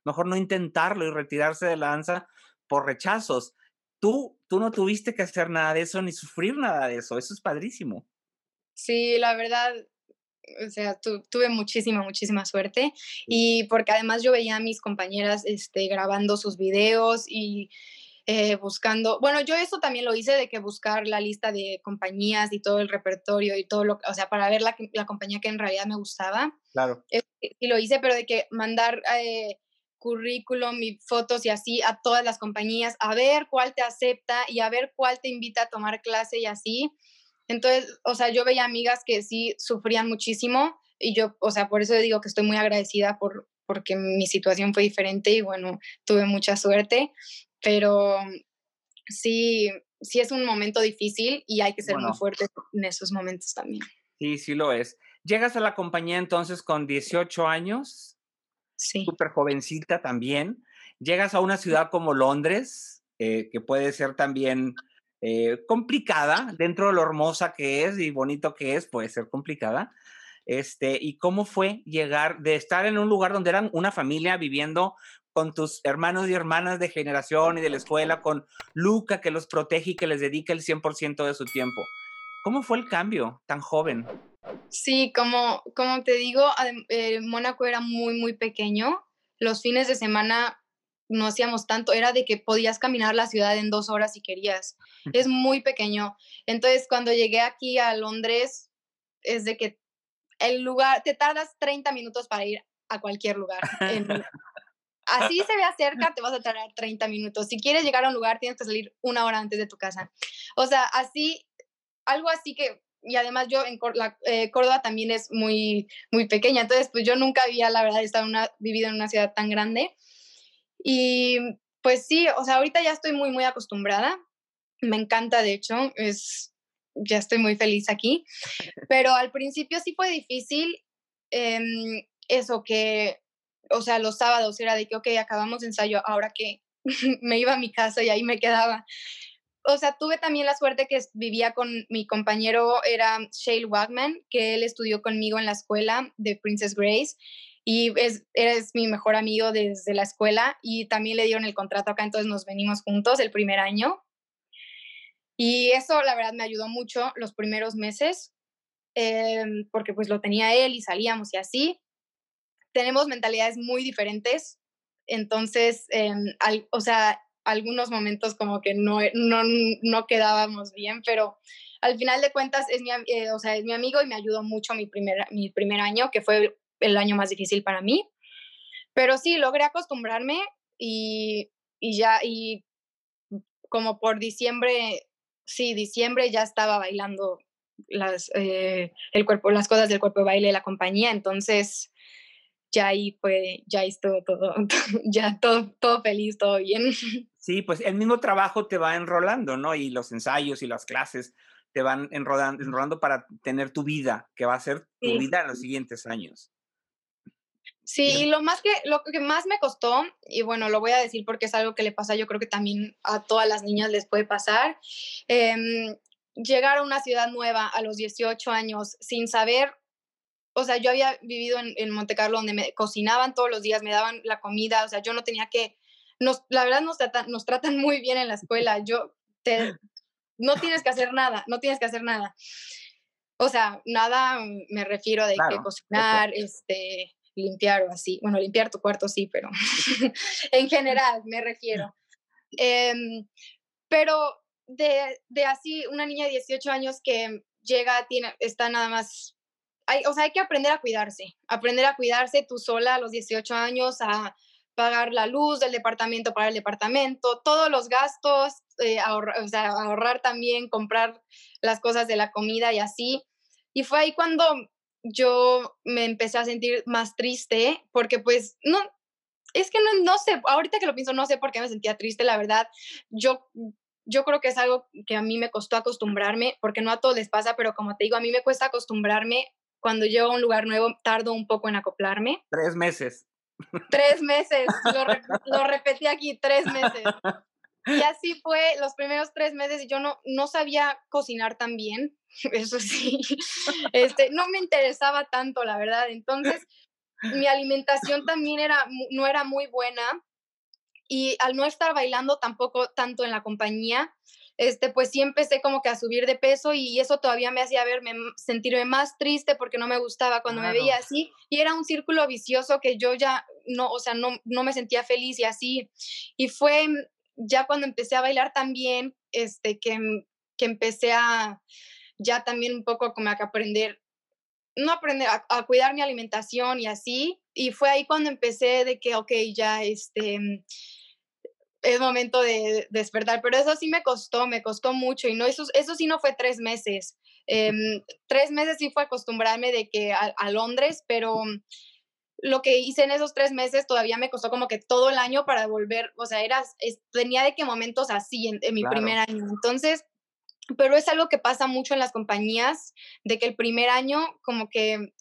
mejor no intentarlo y retirarse de la danza por rechazos. Tú, tú no tuviste que hacer nada de eso ni sufrir nada de eso. Eso es padrísimo. Sí, la verdad, o sea, tuve muchísima, muchísima suerte y porque además yo veía a mis compañeras este, grabando sus videos y eh, buscando, bueno, yo eso también lo hice de que buscar la lista de compañías y todo el repertorio y todo lo, o sea, para ver la, la compañía que en realidad me gustaba. Claro. Eh, y lo hice, pero de que mandar eh, currículum y fotos y así a todas las compañías, a ver cuál te acepta y a ver cuál te invita a tomar clase y así. Entonces, o sea, yo veía amigas que sí sufrían muchísimo y yo, o sea, por eso digo que estoy muy agradecida por, porque mi situación fue diferente y bueno, tuve mucha suerte, pero sí, sí es un momento difícil y hay que ser muy fuerte en esos momentos también. Sí, sí lo es. Llegas a la compañía entonces con 18 años. Sí. Súper jovencita también. Llegas a una ciudad como Londres, eh, que puede ser también eh, complicada, dentro de lo hermosa que es y bonito que es, puede ser complicada. Este, ¿Y cómo fue llegar de estar en un lugar donde eran una familia viviendo con tus hermanos y hermanas de generación y de la escuela, con Luca que los protege y que les dedica el 100% de su tiempo? ¿Cómo fue el cambio tan joven? Sí, como, como te digo, eh, Mónaco era muy, muy pequeño. Los fines de semana no hacíamos tanto, era de que podías caminar la ciudad en dos horas si querías. Es muy pequeño. Entonces, cuando llegué aquí a Londres, es de que el lugar, te tardas 30 minutos para ir a cualquier lugar. *laughs* así se vea cerca, te vas a tardar 30 minutos. Si quieres llegar a un lugar, tienes que salir una hora antes de tu casa. O sea, así, algo así que y además yo en eh, Córdoba también es muy, muy pequeña, entonces pues yo nunca había, la verdad, estado una, vivido en una ciudad tan grande. Y pues sí, o sea, ahorita ya estoy muy, muy acostumbrada. Me encanta, de hecho, es, ya estoy muy feliz aquí. *laughs* Pero al principio sí fue difícil em, eso que, o sea, los sábados era de que, ok, acabamos ensayo, ahora que *laughs* me iba a mi casa y ahí me quedaba. O sea, tuve también la suerte que vivía con mi compañero, era Shale Wagman, que él estudió conmigo en la escuela de Princess Grace y es, eres mi mejor amigo desde la escuela y también le dieron el contrato acá, entonces nos venimos juntos el primer año. Y eso la verdad me ayudó mucho los primeros meses, em, porque pues lo tenía él y salíamos y así. Tenemos mentalidades muy diferentes, entonces, em, o sea, algunos momentos como que no, no, no, quedábamos bien, pero al final de cuentas es mi, eh, o sea, es mi amigo y me ayudó mucho mi primer, mi primer año, que fue el año más difícil para mí. Pero sí, logré acostumbrarme y, y ya, y como por diciembre, sí, diciembre ya estaba bailando las, eh, el cuerpo, las cosas del cuerpo de baile de la compañía, entonces ya ahí fue, ya estuvo todo, *laughs* ya todo, todo feliz, todo bien. *laughs* Sí, pues el mismo trabajo te va enrolando, ¿no? Y los ensayos y las clases te van enrolando, enrolando para tener tu vida, que va a ser tu vida en los siguientes años. Sí, y lo más que, lo que más me costó, y bueno, lo voy a decir porque es algo que le pasa, yo creo que también a todas las niñas les puede pasar, em, llegar a una ciudad nueva a los 18 años sin saber, o sea, yo había vivido en, en Monte Carlo donde me cocinaban todos los días, me daban la comida, o sea, yo no tenía que, nos, la verdad nos tratan, nos tratan muy bien en la escuela, yo te, no tienes que hacer nada, no tienes que hacer nada. O sea, nada me refiero de que cocinar, este, limpiar o así. Bueno, limpiar tu cuarto sí, pero *laughs* *laughs* en general me refiero. Em, pero de, de, así, una niña de 18 años que llega, tiene, está nada más... Hay, o sea, hay que aprender a cuidarse, aprender a cuidarse tú sola a los 18 años, a pagar la luz del departamento para el departamento, todos los gastos, eh, ahorrar, o sea, ahorrar también, comprar las cosas de la comida y así. Y fue ahí cuando yo me empecé a sentir más triste porque pues no, es que no, no sé, ahorita que lo pienso, no sé por qué me sentía triste, la verdad. Yo, yo creo que es algo que a mí me costó acostumbrarme, porque no a todos les pasa, pero como te digo, a mí me cuesta acostumbrarme. Cuando llego a un lugar nuevo, tardo un poco en acoplarme. Tres meses. Tres meses, lo, *laughs* lo repetí aquí, tres meses. Y así fue los primeros tres meses yo no, no sabía cocinar tan bien, *laughs* eso sí, este, no me interesaba tanto, la verdad. Entonces, mi alimentación también era, no era muy buena y al no estar bailando tampoco tanto en la compañía, este, pues sí empecé como que a subir de peso y eso todavía me hacía verme, sentirme más triste porque no me gustaba cuando me veía así y era un círculo vicioso que yo ya no, o sea, no, no me sentía feliz y así. Y fue ya cuando empecé a bailar también, este, que, que empecé a ya también un poco como a aprender, no aprender, a, cuidar mi alimentación y así. Y fue ahí cuando empecé de que, ok, ya este, es momento de, despertar. Pero eso sí me costó, me costó mucho. Y no, eso, eso sí no fue tres meses. Em, tres meses sí fue acostumbrarme de que a, a Londres, pero lo que hice en esos tres meses todavía me costó como que todo el año para volver, o sea, era, tenía de que momentos así en, mi primer año. Entonces, pero es algo que pasa mucho en las compañías, de que el primer año como que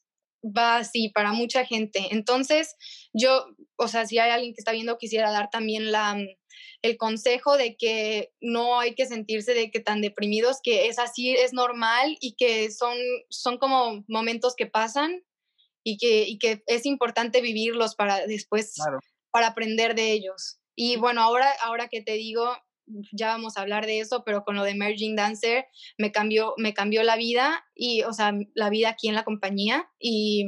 va así para mucha gente. Entonces, yo, o sea, si hay alguien que está viendo, quisiera dar también la, mm, el consejo de que no hay que sentirse de que tan deprimidos, que es así, es normal y que son, son como momentos que pasan y que, y que es importante vivirlos para después, para aprender de ellos. Y bueno, ahora, ahora que te digo, ya vamos a hablar de eso, pero con lo de Emerging Dancer me cambió, me cambió la vida y, o sea, la vida aquí en la compañía y,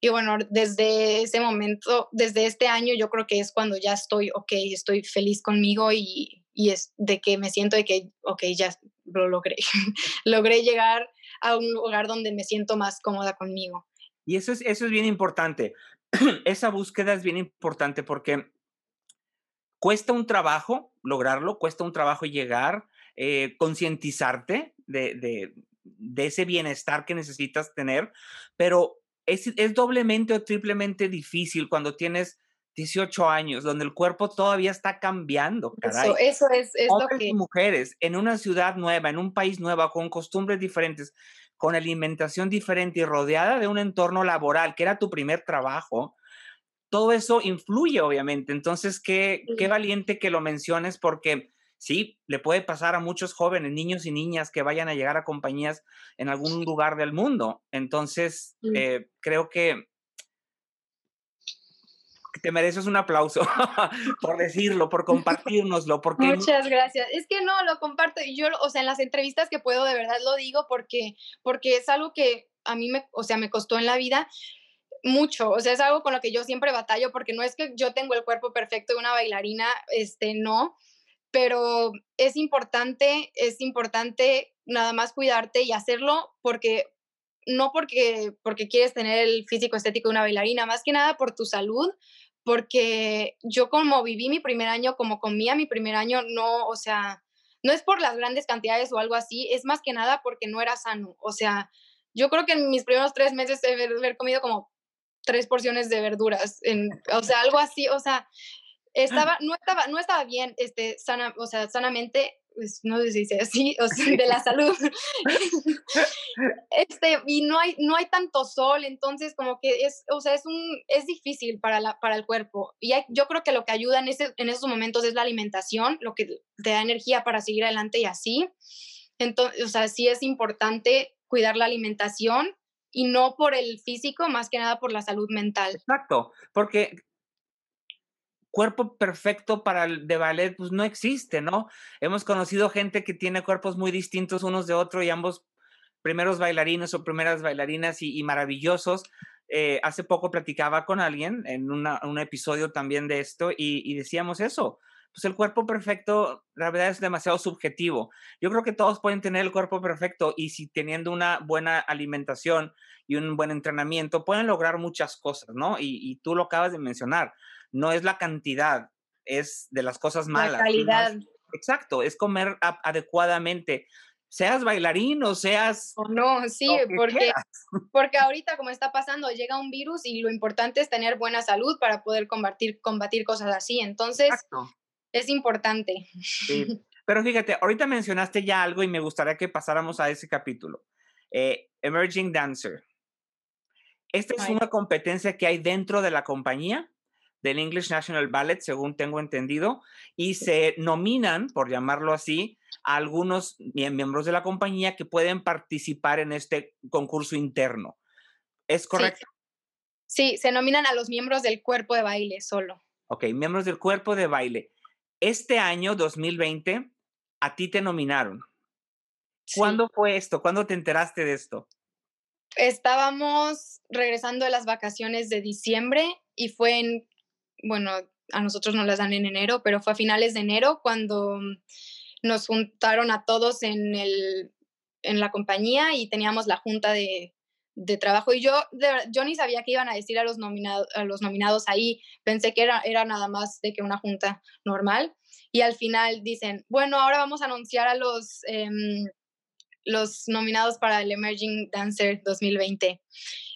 y bueno, desde ese momento, desde este año yo creo que es cuando ya estoy, ok, estoy feliz conmigo y, y es de que me siento de que, ok, ya lo logré, *laughs* logré llegar a un lugar donde me siento más cómoda conmigo. Y eso es, eso es bien importante. *clears throat* Esa búsqueda es bien importante porque cuesta un trabajo lograrlo, cuesta un trabajo llegar, eh, concientizarte de, ese bienestar que necesitas tener, pero es, doblemente o triplemente difícil cuando tienes 18 años, donde el cuerpo todavía está cambiando. Eso, eso es, es lo que... mujeres en una ciudad nueva, en un país nuevo, con costumbres diferentes, con alimentación diferente y rodeada de un entorno laboral, que era tu primer trabajo, todo eso influye, obviamente. Entonces, qué, qué valiente que lo menciones porque sí, le puede pasar a muchos jóvenes, niños y niñas que vayan a llegar a compañías en algún lugar del mundo. Entonces, eh, creo que te mereces un aplauso *laughs* por decirlo, por compartirnoslo. *laughs* Porque Muchas gracias. Es que no, lo comparto. Yo, o sea, en las entrevistas que puedo, de verdad lo digo porque, porque es algo que a mí me, o sea, me costó en la vida mucho, o sea, es algo con lo que yo siempre batallo porque no es que yo tengo el cuerpo perfecto de una bailarina, este, no, pero es importante, es importante nada más cuidarte y hacerlo porque no porque porque quieres tener el físico estético de una bailarina, más que nada por tu salud, porque yo como viví mi primer año, como comía mi primer año, no, o sea, no es por las grandes cantidades o algo así, es más que nada porque no era sano, o sea, yo creo que en mis primeros tres meses de haber comido como tres porciones de verduras, en, o sea, algo así, o sea, estaba, no estaba, no estaba bien, este, sana, o sea, sanamente, pues, no sé si dice así, o sea, de la *laughs* salud. *laughs* este, y no hay, no hay tanto sol, entonces como que es, o sea, es un, es difícil para, la, para el cuerpo. Y yo creo que lo que ayuda en, ese, en esos momentos es la alimentación, lo que te da energía para seguir adelante y así. Entonces, o sea, sí es importante cuidar la alimentación y no por el físico, más que nada por la salud mental. Exacto, porque cuerpo perfecto para el de ballet pues no existe, ¿no? Hemos conocido gente que tiene cuerpos muy distintos unos de otros y ambos primeros bailarines o primeras bailarinas y, maravillosos. Eh, hace poco platicaba con alguien en un episodio también de esto y, y decíamos eso, pues el cuerpo perfecto, la verdad es demasiado subjetivo. Yo creo que todos pueden tener el cuerpo perfecto y si teniendo una buena alimentación y un buen entrenamiento, pueden lograr muchas cosas, ¿no? Y, tú lo acabas de mencionar, no es la cantidad, es de las cosas malas. La calidad. exacto, es comer adecuadamente seas bailarín o seas... O no, sí, porque, *laughs* porque ahorita como está pasando, llega un virus y lo importante es tener buena salud para poder combatir, combatir cosas así. Entonces, es importante. Sí. *laughs* Pero fíjate, ahorita mencionaste ya algo y me gustaría que pasáramos a ese capítulo. Eh, Emerging Dancer. Esta es una competencia que hay dentro de la compañía del English National Ballet, según tengo entendido, y se nominan, por llamarlo así, a algunos miembros de la compañía que pueden participar en este concurso interno. ¿Es correcto? Sí. sí, se nominan a los miembros del cuerpo de baile solo. Ok, miembros del cuerpo de baile este año 2020 a ti te nominaron. ¿Cuándo fue esto? ¿Cuándo te enteraste de esto? Estábamos regresando de las vacaciones de diciembre y fue en, bueno, a nosotros nos las dan en enero, pero fue a finales de enero cuando nos juntaron a todos en, el, en la compañía y teníamos la junta de, de trabajo. Y yo, yo ni sabía que iban a decir a los, nominados a los nominados ahí, pensé que era, era nada más de que una junta normal. Y al final dicen, bueno, ahora vamos a anunciar a los, em, los nominados para el Emerging Dancer 2020.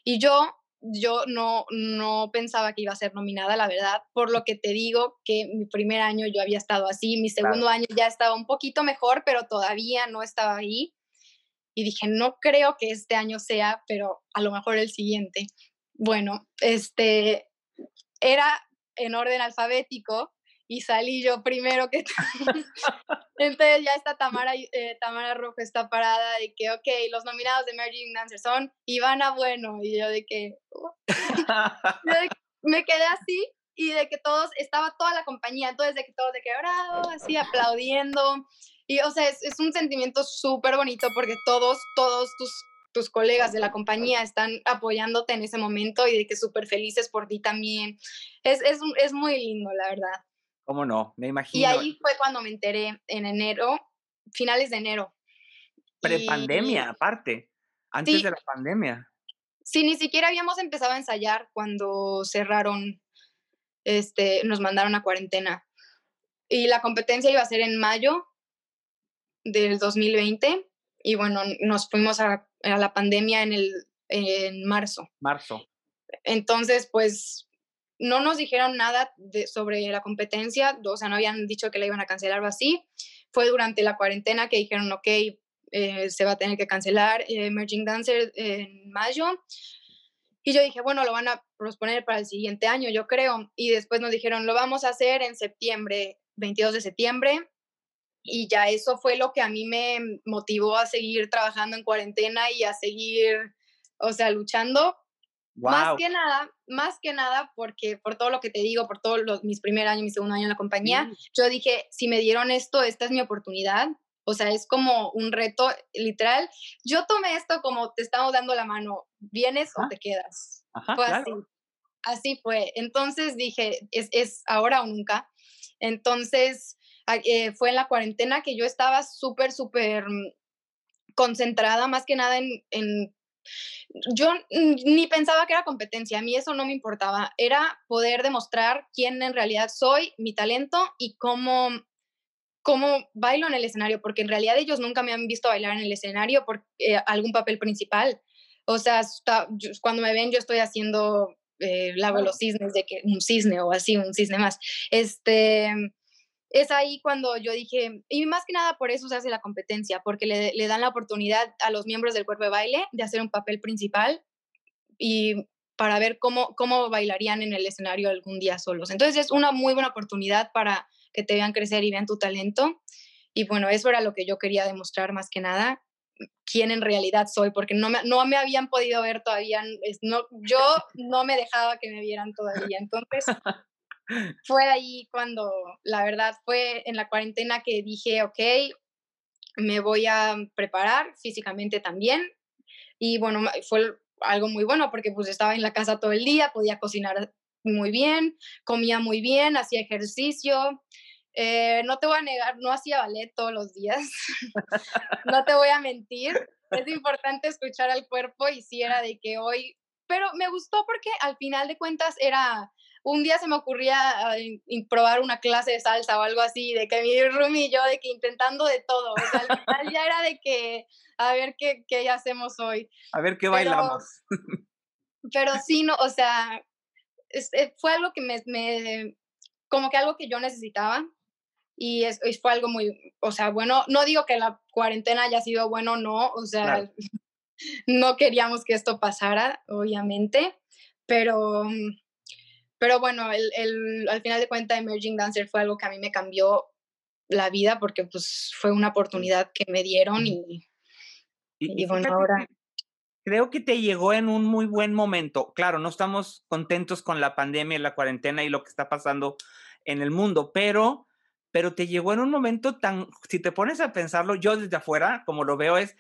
Y yo, yo no, no pensaba que iba a ser nominada, la verdad, por lo que te digo que mi primer año yo había estado así, mi segundo año ya estaba un poquito mejor, pero todavía no estaba ahí. y dije, no creo que este año sea, pero a lo mejor el siguiente. Bueno, este era en orden alfabético y salí yo primero que *laughs* Entonces ya está Tamara, eh, Tamara Rojo está parada de que, ok, los nominados de Emerging Dancer son Ivana Bueno y *laughs* yo de que, me quedé así y de que todos, estaba toda la compañía, entonces de que todos de que bravo, así aplaudiendo. Y o sea, es, es un sentimiento súper bonito porque todos, todos tus, tus colegas de la compañía están apoyándote en ese momento y de que súper felices por ti también. Es, es, es muy lindo, la verdad. ¿Cómo no? Me imagino. Y ahí fue cuando me enteré en enero, finales de enero. Prepandemia, aparte, antes de la pandemia. Sí, ni siquiera habíamos empezado a ensayar cuando cerraron, este, nos mandaron a cuarentena. Y la competencia iba a ser en mayo del 2020 y bueno, nos fuimos a, a la pandemia en, el, en marzo. Marzo. Entonces, pues no nos dijeron nada sobre la competencia, o sea, no habían dicho que la iban a cancelar o así. Fue durante la cuarentena que dijeron, ok, eh, se va a tener que cancelar eh, Emerging Dancer en mayo. Y yo dije, bueno, lo van a posponer para el siguiente año, yo creo. Y después nos dijeron, lo vamos a hacer en septiembre, 22 de septiembre. Y ya eso fue lo que a mí me motivó a seguir trabajando en cuarentena y a seguir, o sea, luchando más que nada, más que nada, porque por todo lo que te digo, por todos los, mis primer año, mi segundo año en la compañía, yo dije, si me dieron esto, esta es mi oportunidad. O sea, es como un reto literal. Yo tomé esto como te estamos dando la mano, vienes o te quedas. fue así. Así fue. Entonces dije, es, es ahora o nunca. Entonces, eh, fue en la cuarentena que yo estaba súper, súper mm, concentrada más que nada en, en yo ni pensaba que era competencia, a mí eso no me importaba, era poder demostrar quién en realidad soy, mi talento y cómo, cómo bailo en el escenario, porque en realidad ellos nunca me han visto bailar en el escenario por eh, algún papel principal. O sea, cuando me ven yo estoy haciendo eh, la de los cisnes, de que un cisne o así, un cisne más. Este, es ahí cuando yo dije, y más que nada por eso se hace la competencia, porque le, dan la oportunidad a los miembros del cuerpo de baile de hacer un papel principal y para ver cómo, cómo bailarían en el escenario algún día solos. Entonces es una muy buena oportunidad para que te vean crecer y vean tu talento. Y bueno, eso era lo que yo quería demostrar más que nada, quién en realidad soy, porque no me, no me habían podido ver todavía, no, yo no me dejaba que me vieran todavía. Entonces, *laughs* fue ahí cuando, la verdad, fue en la cuarentena que dije, ok, me voy a preparar físicamente también. Y bueno, fue algo muy bueno porque pues estaba en la casa todo el día, podía cocinar muy bien, comía muy bien, hacía ejercicio. Eh, no te voy a negar, no hacía ballet todos los días, *laughs* no te voy a mentir. Es importante escuchar al cuerpo y si era de que hoy, pero me gustó porque al final de cuentas era un día se me ocurría ah, probar una clase de salsa o algo así, de que mi roomie y yo, de que intentando de todo, o sea, al final ya era de que, a ver qué, qué hacemos hoy. A ver qué bailamos. *laughs* Pero sí, no, o sea, eh, fue algo que me, me, como que algo que yo necesitaba y, es, fue algo muy, o sea, bueno, no digo que la cuarentena haya sido bueno, no, o sea, *laughs* no queríamos que esto pasara, obviamente, pero pero bueno, el, el, al final de cuentas, Emerging Dancer fue algo que a mí me cambió la vida porque pues fue una oportunidad que me dieron y, y, bueno, ahora... Creo que te llegó en un muy buen momento. Claro, no estamos contentos con la pandemia, la cuarentena y lo que está pasando en el mundo, pero, pero te llegó en un momento tan, si te pones a pensarlo, yo desde afuera, como lo veo, es,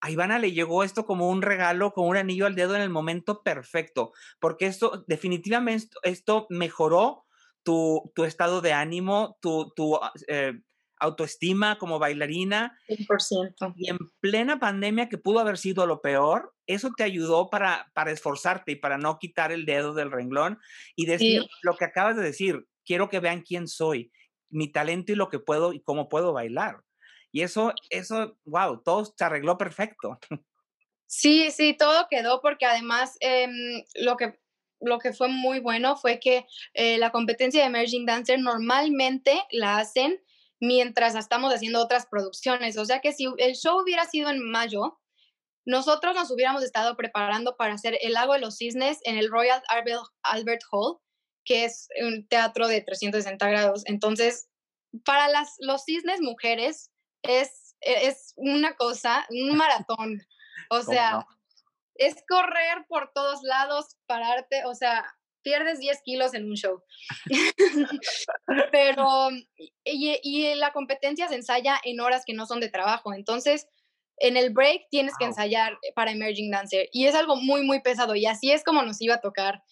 a Ivana le llegó esto como un regalo, como un anillo al dedo en el momento perfecto, porque esto definitivamente esto mejoró tu, tu estado de ánimo, tu, tu ah, eh, autoestima como bailarina. 100%. Y en plena pandemia, que pudo haber sido lo peor, eso te ayudó para, para esforzarte y para no quitar el dedo del renglón y decir lo que acabas de decir, quiero que vean quién soy, mi talento y lo que puedo y cómo puedo bailar. Y eso, eso, wow, todo se arregló perfecto. *laughs* Sí, sí, todo quedó porque además em, lo, que, lo que fue muy bueno fue que eh, la competencia de Emerging Dancer normalmente la hacen mientras estamos haciendo otras producciones. O sea que si el show hubiera sido en mayo, nosotros nos hubiéramos estado preparando para hacer El Lago de los Cisnes en el Royal Albert Hall, que es un teatro de 360 grados. Entonces, para las, los cisnes mujeres es, es una cosa, un maratón. O sea, es correr por todos lados, pararte, o sea, pierdes 10 kilos en un show. *laughs* Pero, y, y, la competencia se ensaya en horas que no son de trabajo. Entonces, en el break tienes que ensayar para Emerging Dancer. Y es algo muy, muy pesado. Y así es como nos iba a tocar.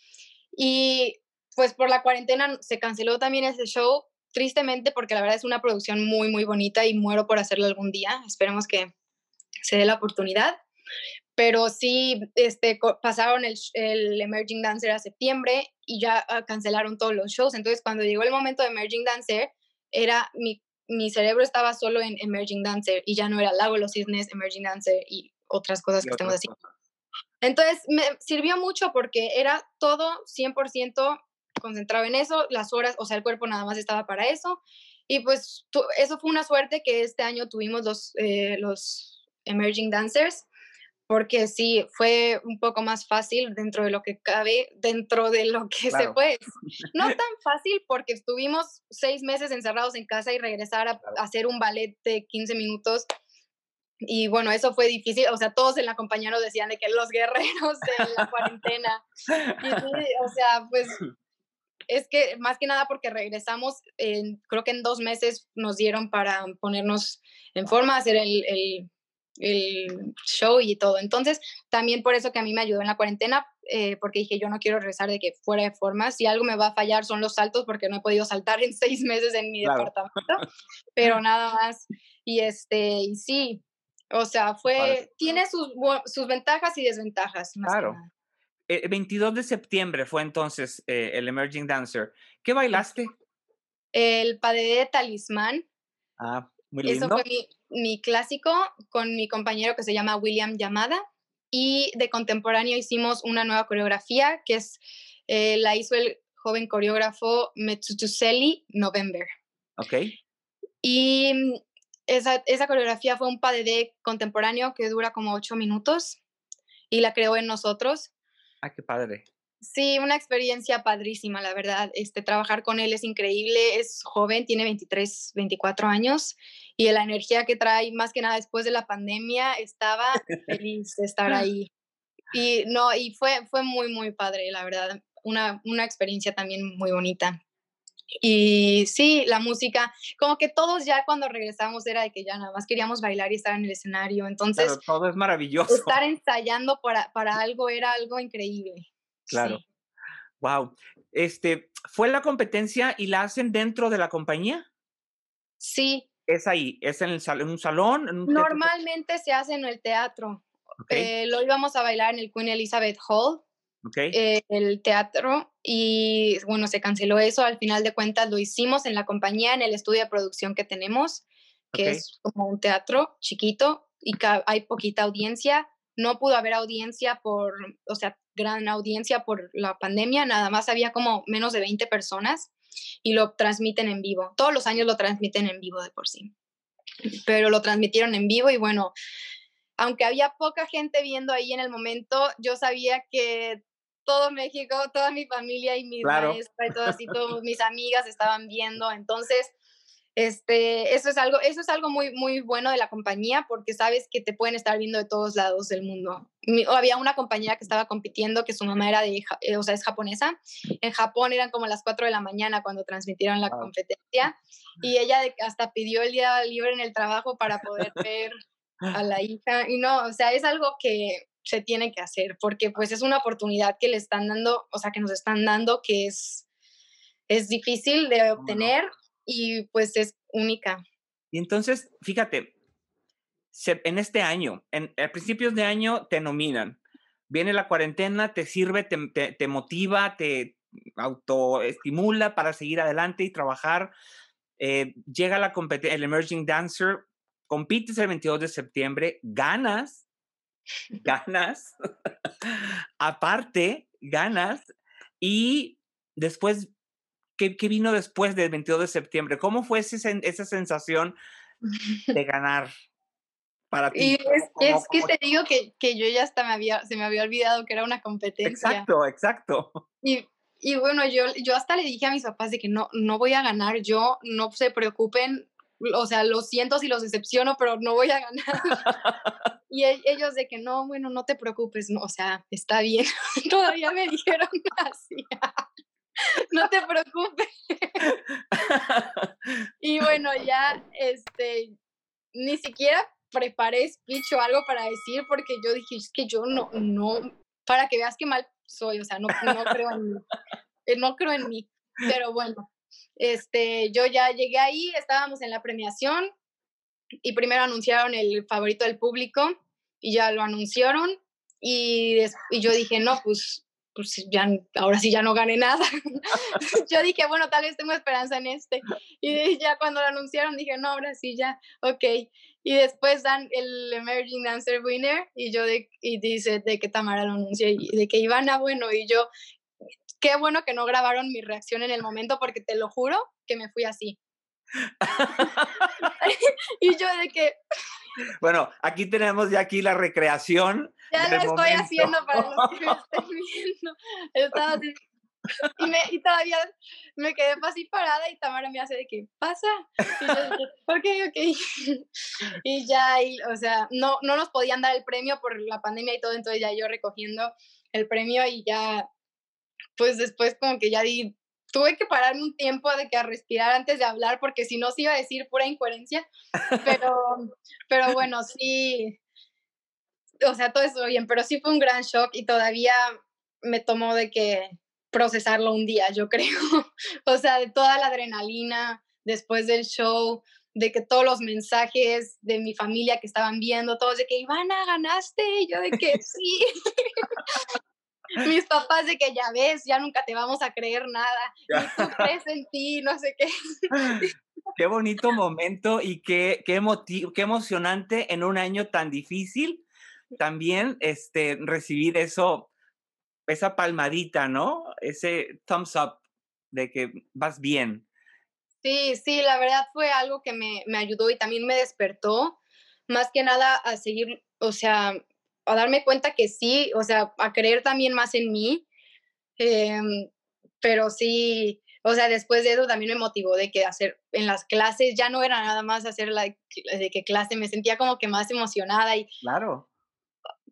Y pues por la cuarentena se canceló también ese show, tristemente, porque la verdad es una producción muy, muy bonita y muero por hacerlo algún día. Esperemos que se dé la oportunidad pero sí este, pasaron el, el, Emerging Dancer a septiembre y ya ah, cancelaron todos los shows. Entonces, cuando llegó el momento de Emerging Dancer, era mi, mi cerebro estaba solo en Emerging Dancer y ya no era Lago los Cisnes, Emerging Dancer y otras cosas que estamos haciendo. Entonces, me sirvió mucho porque era todo 100% concentrado en eso, las horas, o sea, el cuerpo nada más estaba para eso. Y pues eso fue una suerte que este año tuvimos los, eh, los Emerging Dancers porque sí, fue un poco más fácil dentro de lo que cabe, dentro de lo que se puede. No *laughs* tan fácil porque estuvimos seis meses encerrados en casa y regresar a, hacer un ballet de 15 minutos. Y bueno, eso fue difícil. O sea, todos en la compañía nos decían de que los guerreros de la cuarentena. Y o sea, pues es que más que nada porque regresamos, creo que en dos meses nos dieron para ponernos en forma, hacer el, el el show y todo. Entonces, también por eso que a mí me ayudó en la cuarentena, eh, porque dije, yo no quiero regresar de que fuera de forma. Si algo me va a fallar son los saltos, porque no he podido saltar en *laughs* seis meses en mi departamento, pero *laughs* nada más. Y este, y sí, o sea, fue, tiene sus, sus ventajas y desventajas. claro. El eh, 22 de septiembre fue entonces eh, el Emerging Dancer. ¿Qué bailaste? El padre de talismán. Ah, muy lindo. Eso fue mi, mi clásico con mi compañero que se llama William Yamada y de contemporáneo hicimos una nueva coreografía que es eh, la hizo el joven coreógrafo Metsutuseli November. Ok. Y mm, esa, esa coreografía fue un de contemporáneo que dura como ocho minutos y la creó en nosotros. Ah, qué padre. Sí, una experiencia padrísima, la verdad. Este, trabajar con él es increíble, es joven, tiene 23, 24 años y la energía que trae, más que nada después de la pandemia, estaba feliz de estar *laughs* ahí. Y no, y fue, fue muy, muy padre, la verdad. Una, una experiencia también muy bonita. Y sí, la música, como que todos ya cuando regresamos era de que ya nada más queríamos bailar y estar en el escenario. Entonces, todo es maravilloso. Estar ensayando para, para algo era algo increíble. Claro. Wow. Este, ¿fue la competencia y la hacen dentro de la compañía? Sí. Es ahí, es en, el en un salón. Normalmente se hace en el teatro. Eh, lo íbamos a bailar en el Queen Elizabeth Hall, okay. Eh, el teatro, y bueno, se canceló eso. Al final de cuentas lo hicimos en la compañía, en el estudio de producción que tenemos, que es como un teatro chiquito y hay poquita audiencia. No pudo haber audiencia por, o sea, gran audiencia por la pandemia, nada más había como menos de 20 personas y lo transmiten en vivo. Todos los años lo transmiten en vivo de por sí, pero lo transmitieron en vivo y bueno, aunque había poca gente viendo ahí en el momento, yo sabía que todo México, toda mi familia y mi maestra y todas y *laughs* todas mis amigas estaban viendo, entonces este, eso es algo, eso es algo muy, muy bueno de la compañía porque sabes que te pueden estar viendo de todos lados del mundo. había una compañía que estaba compitiendo que su mamá era de, eh, o sea, es japonesa. En Japón eran como las 4 de la mañana cuando transmitieron la competencia y ella hasta pidió el día libre en el trabajo para poder ver a la hija. Y no, o sea, es algo que se tiene que hacer porque pues es una oportunidad que le están dando, o sea, que nos están dando que es, es difícil de obtener y pues es única. Y entonces, fíjate, en este año, en, a principios de año te nominan, viene la cuarentena, te sirve, te, te, motiva, te autoestimula para seguir adelante y trabajar. Eh, llega la el Emerging Dancer, compites el 22 de septiembre, ganas, *laughs* ganas, aparte, ganas, y después ¿qué, ¿qué, vino después del 22 de septiembre? ¿Cómo fue ese, esa sensación de *laughs* ganar para ti? Y es, es que te digo que, que, yo ya hasta me había, se me había olvidado que era una competencia. Exacto, exacto. *laughs* Y, y bueno, yo, yo hasta le dije a mis papás de que no, no voy a ganar yo, no se preocupen, o sea, lo siento si los decepciono, pero no voy a ganar. *laughs* y e, ellos de que no, bueno, no te preocupes, no, o sea, está bien. *laughs* Todavía me dijeron así. *laughs* no te preocupes. y bueno, ya, este, ni siquiera preparé speech o algo para decir porque yo dije, es que yo no, no, para que veas qué mal soy, o sea, no, no creo en mí, eh, no creo en mí, pero bueno, este, yo ya llegué ahí, estábamos en la premiación y primero anunciaron el favorito del público y ya lo anunciaron y, y yo dije, no, pues, pues ya, ahora sí ya no gané nada. *laughs* yo dije, bueno, tal vez tengo esperanza en este. Y ya cuando lo anunciaron dije, no, ahora sí ya, ok. Y después dan el Emerging Dancer Winner y yo y dice de que Tamara lo anuncia y de que Ivana, bueno, y yo, qué bueno que no grabaron mi reacción en el momento porque te lo juro que me fui así. *laughs* *laughs* y yo de que... *laughs* Bueno, aquí tenemos ya aquí la recreación. Ya la estoy haciendo para los que me estén viendo. Estaba así. Y, me, y, todavía me quedé así parada y Tamara me hace de que pasa. Y yo dije, ok, ok. Y ya, y, o sea, no, no nos podían dar el premio por la pandemia y todo, entonces ya yo recogiendo el premio y ya pues después como que ya di, tuve que pararme un tiempo de que a respirar antes de hablar, porque si no se iba a decir pura incoherencia, pero, pero *laughs* bueno, sí, o sea, todo eso bien, pero sí fue un gran shock y todavía me tomó de que procesarlo un día, yo *laughs* creo, o sea, de toda la adrenalina después del show, de que todos los mensajes de mi familia que estaban viendo, todos de que Ivana, ganaste, y yo de que sí. Mis papás de que ya ves, ya nunca te vamos a creer nada, y tú crees en ti, no sé qué. *laughs* Qué bonito momento y qué, qué, qué emocionante en un año tan difícil también este, recibir eso, esa palmadita, ¿no? Ese thumbs up de que vas bien. Sí, sí, la verdad fue algo que me, me ayudó y también me despertó, más que nada a seguir, o sea, a darme cuenta que sí, o sea, a creer también más en mí. Em, pero sí, o sea, después de eso también me motivó de que hacer en las clases ya no era nada más hacer la de que clase, me sentía como que más emocionada y claro.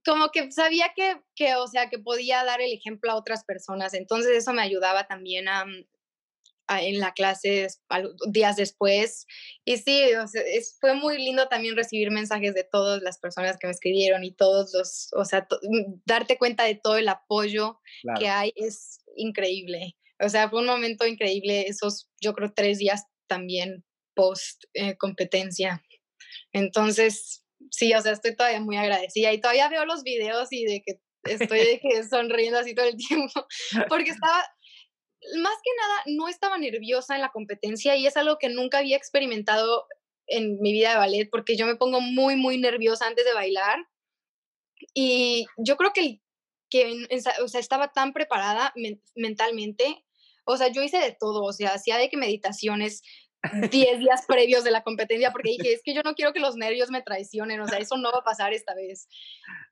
Como que sabía que, que, o sea, que podía dar el ejemplo a otras personas, entonces eso me ayudaba también a, en la clase días después. Y sí, es, fue muy lindo también recibir mensajes de todas las personas que me escribieron y todos los, o sea, mm, darte cuenta de todo el apoyo que hay es increíble. O sea, fue un momento increíble esos, yo creo, tres días también post eh, competencia. Entonces, sí, o sea, estoy todavía muy agradecida y todavía veo los videos y de que estoy de *laughs* que sonriendo así todo el tiempo, porque estaba, más que nada, no estaba nerviosa en la competencia y es algo que nunca había experimentado en mi vida de ballet porque yo me pongo muy, muy nerviosa antes de bailar. Y yo creo que, que o sea, estaba tan preparada mentalmente. O sea, yo hice de todo, o sea, hacía de que meditaciones 10 días *laughs* previos de la competencia porque dije, es que yo no quiero que los nervios me traicionen, o sea, eso no va a pasar esta vez.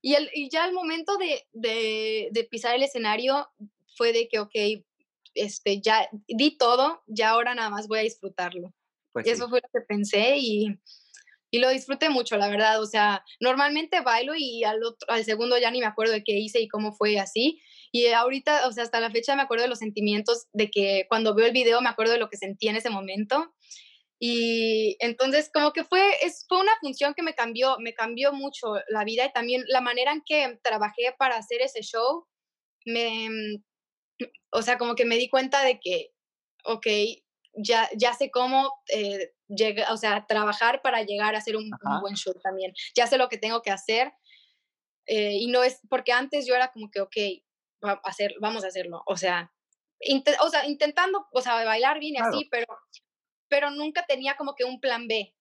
Y, el, y ya el momento de, de, de pisar el escenario fue de que, ok, este, ya di todo, ya ahora nada más voy a disfrutarlo. Pues eso fue lo que pensé y, y, lo disfruté mucho, la verdad. O sea, normalmente bailo y al, otro, al segundo ya ni me acuerdo de qué hice y cómo fue así. Y ahorita, o sea, hasta la fecha me acuerdo de los sentimientos de que cuando veo el video me acuerdo de lo que sentí en ese momento. Y entonces como que fue, es, fue una función que me cambió, me cambió mucho la vida y también la manera en que trabajé para hacer ese show me, o sea, como que me di cuenta de que, ok, ya, ya sé cómo eh, llega, o sea, trabajar para llegar a hacer un, buen show también. Ya sé lo que tengo que hacer. Eh, y no es, porque antes yo era como que, ok, va a hacer, vamos a hacerlo. O sea, o sea, intentando, o sea, bailar bien y así, pero, pero nunca tenía como que un plan B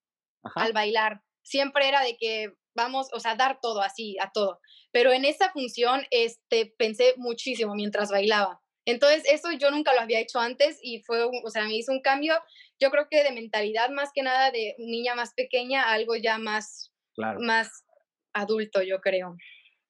al bailar. Siempre era de que vamos, o sea, dar todo así, a todo. Pero en esa función, este, pensé muchísimo mientras bailaba Entonces, eso yo nunca lo había hecho antes y fue, o sea, me hizo un cambio, yo creo que de mentalidad más que nada de niña más pequeña a algo ya más, más adulto, yo creo.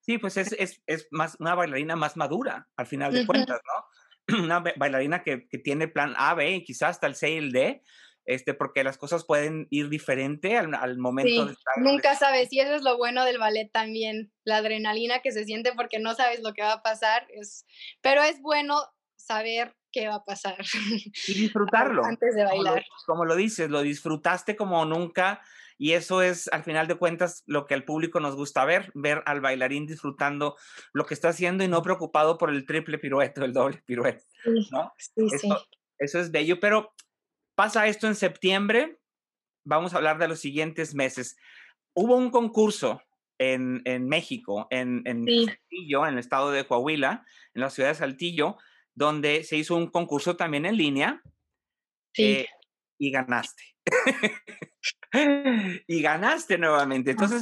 Sí, pues es, es, es, más una bailarina más madura, al final de cuentas, ¿no? *clears throat* Una bailarina que, que, tiene plan A, B y quizás hasta el C y el D, este, porque las cosas pueden ir diferente al, al momento de estar. Nunca sabes, y eso es lo bueno del ballet también, la adrenalina que se siente porque no sabes lo que va a pasar, es, pero es bueno saber qué va a pasar. *laughs* Y disfrutarlo. Antes de bailar. Como lo, dices, lo disfrutaste como nunca. Y eso es, al final de cuentas, lo que al público nos gusta ver, ver al bailarín disfrutando lo que está haciendo y no preocupado por el triple pirueto, el doble pirueto. ¿no? Sí, sí. Eso es bello, pero Pasa esto en septiembre, vamos a hablar de los siguientes meses. Hubo un concurso en, en México, en, en Saltillo, en el estado de Coahuila, en la ciudad de Saltillo, donde se hizo un concurso también en línea. Sí. Eh, y ganaste. *laughs* y ganaste nuevamente. Entonces,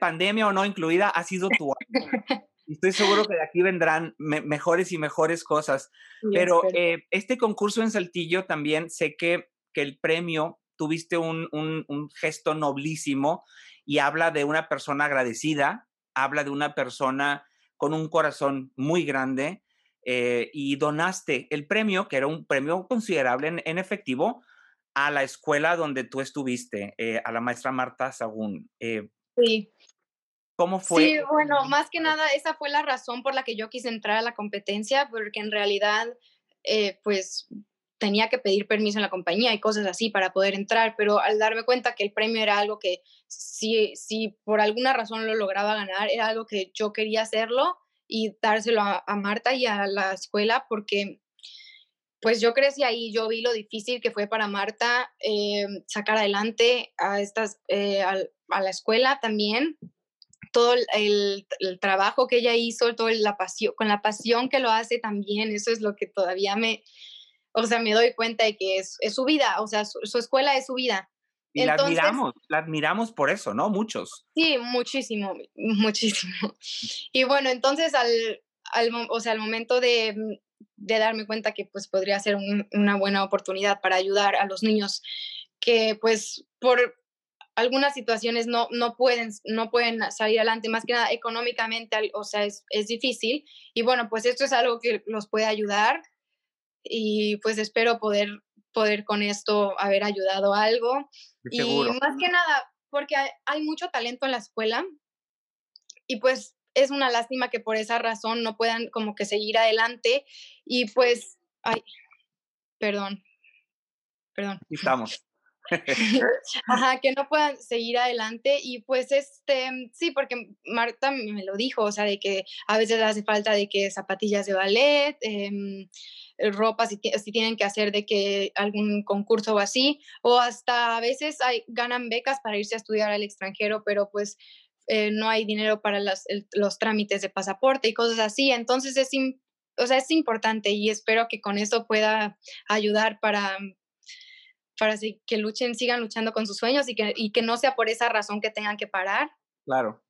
pandemia o no incluida, ha sido tu *laughs* año. Estoy seguro que de aquí vendrán mejores y mejores cosas. Pero eh, este concurso en Saltillo también sé que, que el premio tuviste un, un, gesto noblísimo y habla de una persona agradecida, habla de una persona con un corazón muy grande eh, y donaste el premio, que era un premio considerable en, efectivo, a la escuela donde tú estuviste, eh, a la maestra Marta Sagún. sí. ¿Cómo fue? Sí, bueno, más que nada esa fue la razón por la que yo quise entrar a la competencia, porque en realidad, eh, pues tenía que pedir permiso en la compañía y cosas así para poder entrar, pero al darme cuenta que el premio era algo que si, si por alguna razón lo lograba ganar, era algo que yo quería hacerlo y dárselo a, Marta y a la escuela porque pues yo crecí ahí, yo vi lo difícil que fue para Marta eh, sacar adelante a, estas, eh, a la escuela también todo el, trabajo que ella hizo, todo la pasión, con la pasión que lo hace también, eso es lo que todavía me, o sea, me doy cuenta de que es, su vida, o sea, su, escuela es su vida. Y la admiramos, la admiramos por eso, ¿no? Muchos. Sí, muchísimo, *laughs* muchísimo. Y bueno, entonces al, o sea, al momento de, de, darme cuenta que pues podría ser una buena oportunidad para ayudar a los niños que pues por, algunas situaciones no, no, pueden, no pueden salir adelante, más que nada económicamente, o sea, es, es difícil. Y bueno, pues esto es algo que los puede ayudar y pues espero poder, poder con esto haber ayudado algo. Y más que nada, porque hay, hay, mucho talento en la escuela y pues es una lástima que por esa razón no puedan como que seguir adelante y pues, ay, perdón, perdón. Estamos. *laughs* Ajá, que no puedan seguir adelante y pues este, sí, porque Marta me lo dijo, o sea, de que a veces hace falta de que zapatillas de ballet, eh, ropa si, si, tienen que hacer de que algún concurso o así, o hasta a veces hay, ganan becas para irse a estudiar al extranjero, pero pues eh, no hay dinero para los, los trámites de pasaporte y cosas así, entonces es, o sea, es importante y espero que con eso pueda ayudar para para que luchen, sigan luchando con sus sueños y que, y que no sea por esa razón que tengan que parar. Claro.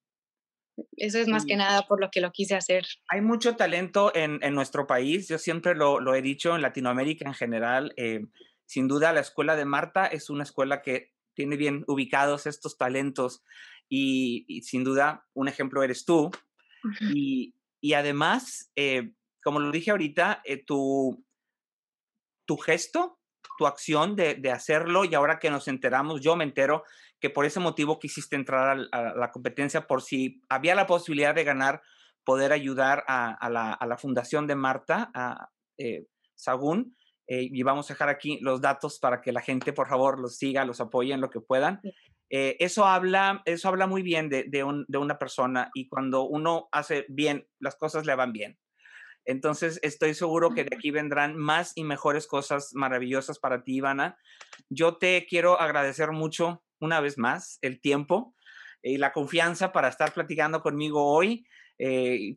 Eso es más que nada por lo que lo quise hacer. Hay mucho talento en, en nuestro país, yo siempre lo, lo, he dicho, en Latinoamérica en general. Eh, sin duda, la escuela de Marta es una escuela que tiene bien ubicados estos talentos y, sin duda un ejemplo eres tú. y, y, además, eh, como lo dije ahorita, eh, tu, tu gesto tu acción de, de, hacerlo y ahora que nos enteramos, yo me entero que por ese motivo quisiste entrar a, la competencia por si había la posibilidad de ganar, poder ayudar a, la, a la, fundación de Marta, a eh, Sagún. Eh, y vamos a dejar aquí los datos para que la gente, por favor, los siga, los apoye en lo que puedan. Eh, eso, habla, eso habla muy bien de, de, un, de una persona y cuando uno hace bien, las cosas le van bien. Entonces, estoy seguro que de aquí vendrán más y mejores cosas maravillosas para ti, Ivana. Yo te quiero agradecer mucho una vez más el tiempo y la confianza para estar platicando conmigo hoy. Eh,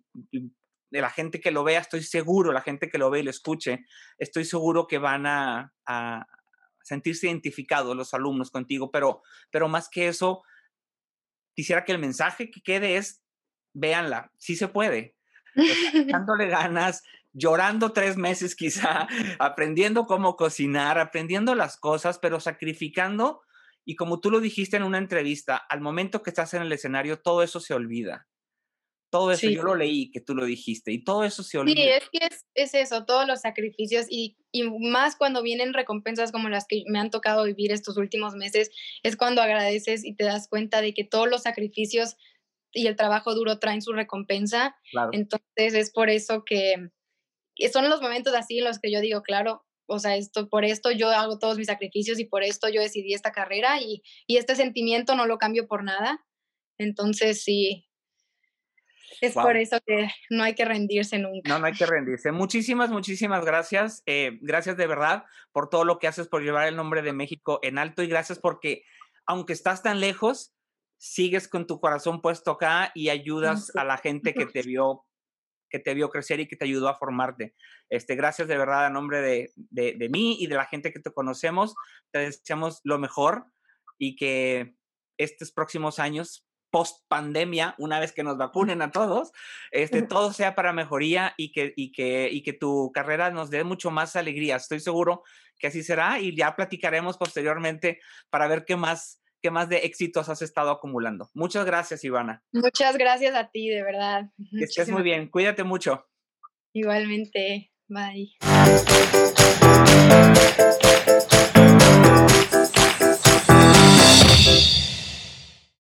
de la gente que lo vea, estoy seguro, la gente que lo ve y lo escuche, estoy seguro que van a, sentirse identificados los alumnos contigo, pero, pero más que eso, quisiera que el mensaje que quede es, véanla, sí se puede, dándole ganas, llorando tres meses quizá, *laughs* aprendiendo cómo cocinar, aprendiendo las cosas, pero sacrificando. Y como tú lo dijiste en una entrevista, al momento que estás en el escenario, todo eso se olvida. Todo eso, yo lo leí que tú lo dijiste, y todo eso se olvida. Sí, es que es, eso, todos los sacrificios, y, y, más cuando vienen recompensas como las que me han tocado vivir estos últimos meses, es cuando agradeces y te das cuenta de que todos los sacrificios y el trabajo duro traen su recompensa. Entonces es por eso que, son los momentos así en los que yo digo, claro, o sea, esto, por esto yo hago todos mis sacrificios y por esto yo decidí esta carrera y, y este sentimiento no lo cambio por nada. Entonces sí, es por eso que no hay que rendirse nunca. No, no hay que rendirse. Muchísimas, muchísimas gracias. Eh, gracias de verdad por todo lo que haces por llevar el nombre de México en alto y gracias porque, aunque estás tan lejos, sigues con tu corazón puesto acá y ayudas a la gente que te *laughs* vio que te vio crecer y que te ayudó a formarte. Este, gracias de verdad a nombre de, de, de mí y de la gente que te conocemos. Te deseamos lo mejor y que estos próximos años post pandemia, una vez que nos vacunen a todos, este, *laughs* todo sea para mejoría y que, y, que, y que tu carrera nos dé mucho más alegría. Estoy seguro que así será y ya platicaremos posteriormente para ver qué más, qué más de éxitos has estado acumulando. Muchas gracias, Ivana. Muchas gracias a ti, de verdad. *laughs* Que estés muy bien. Cuídate mucho. Igualmente. Bye.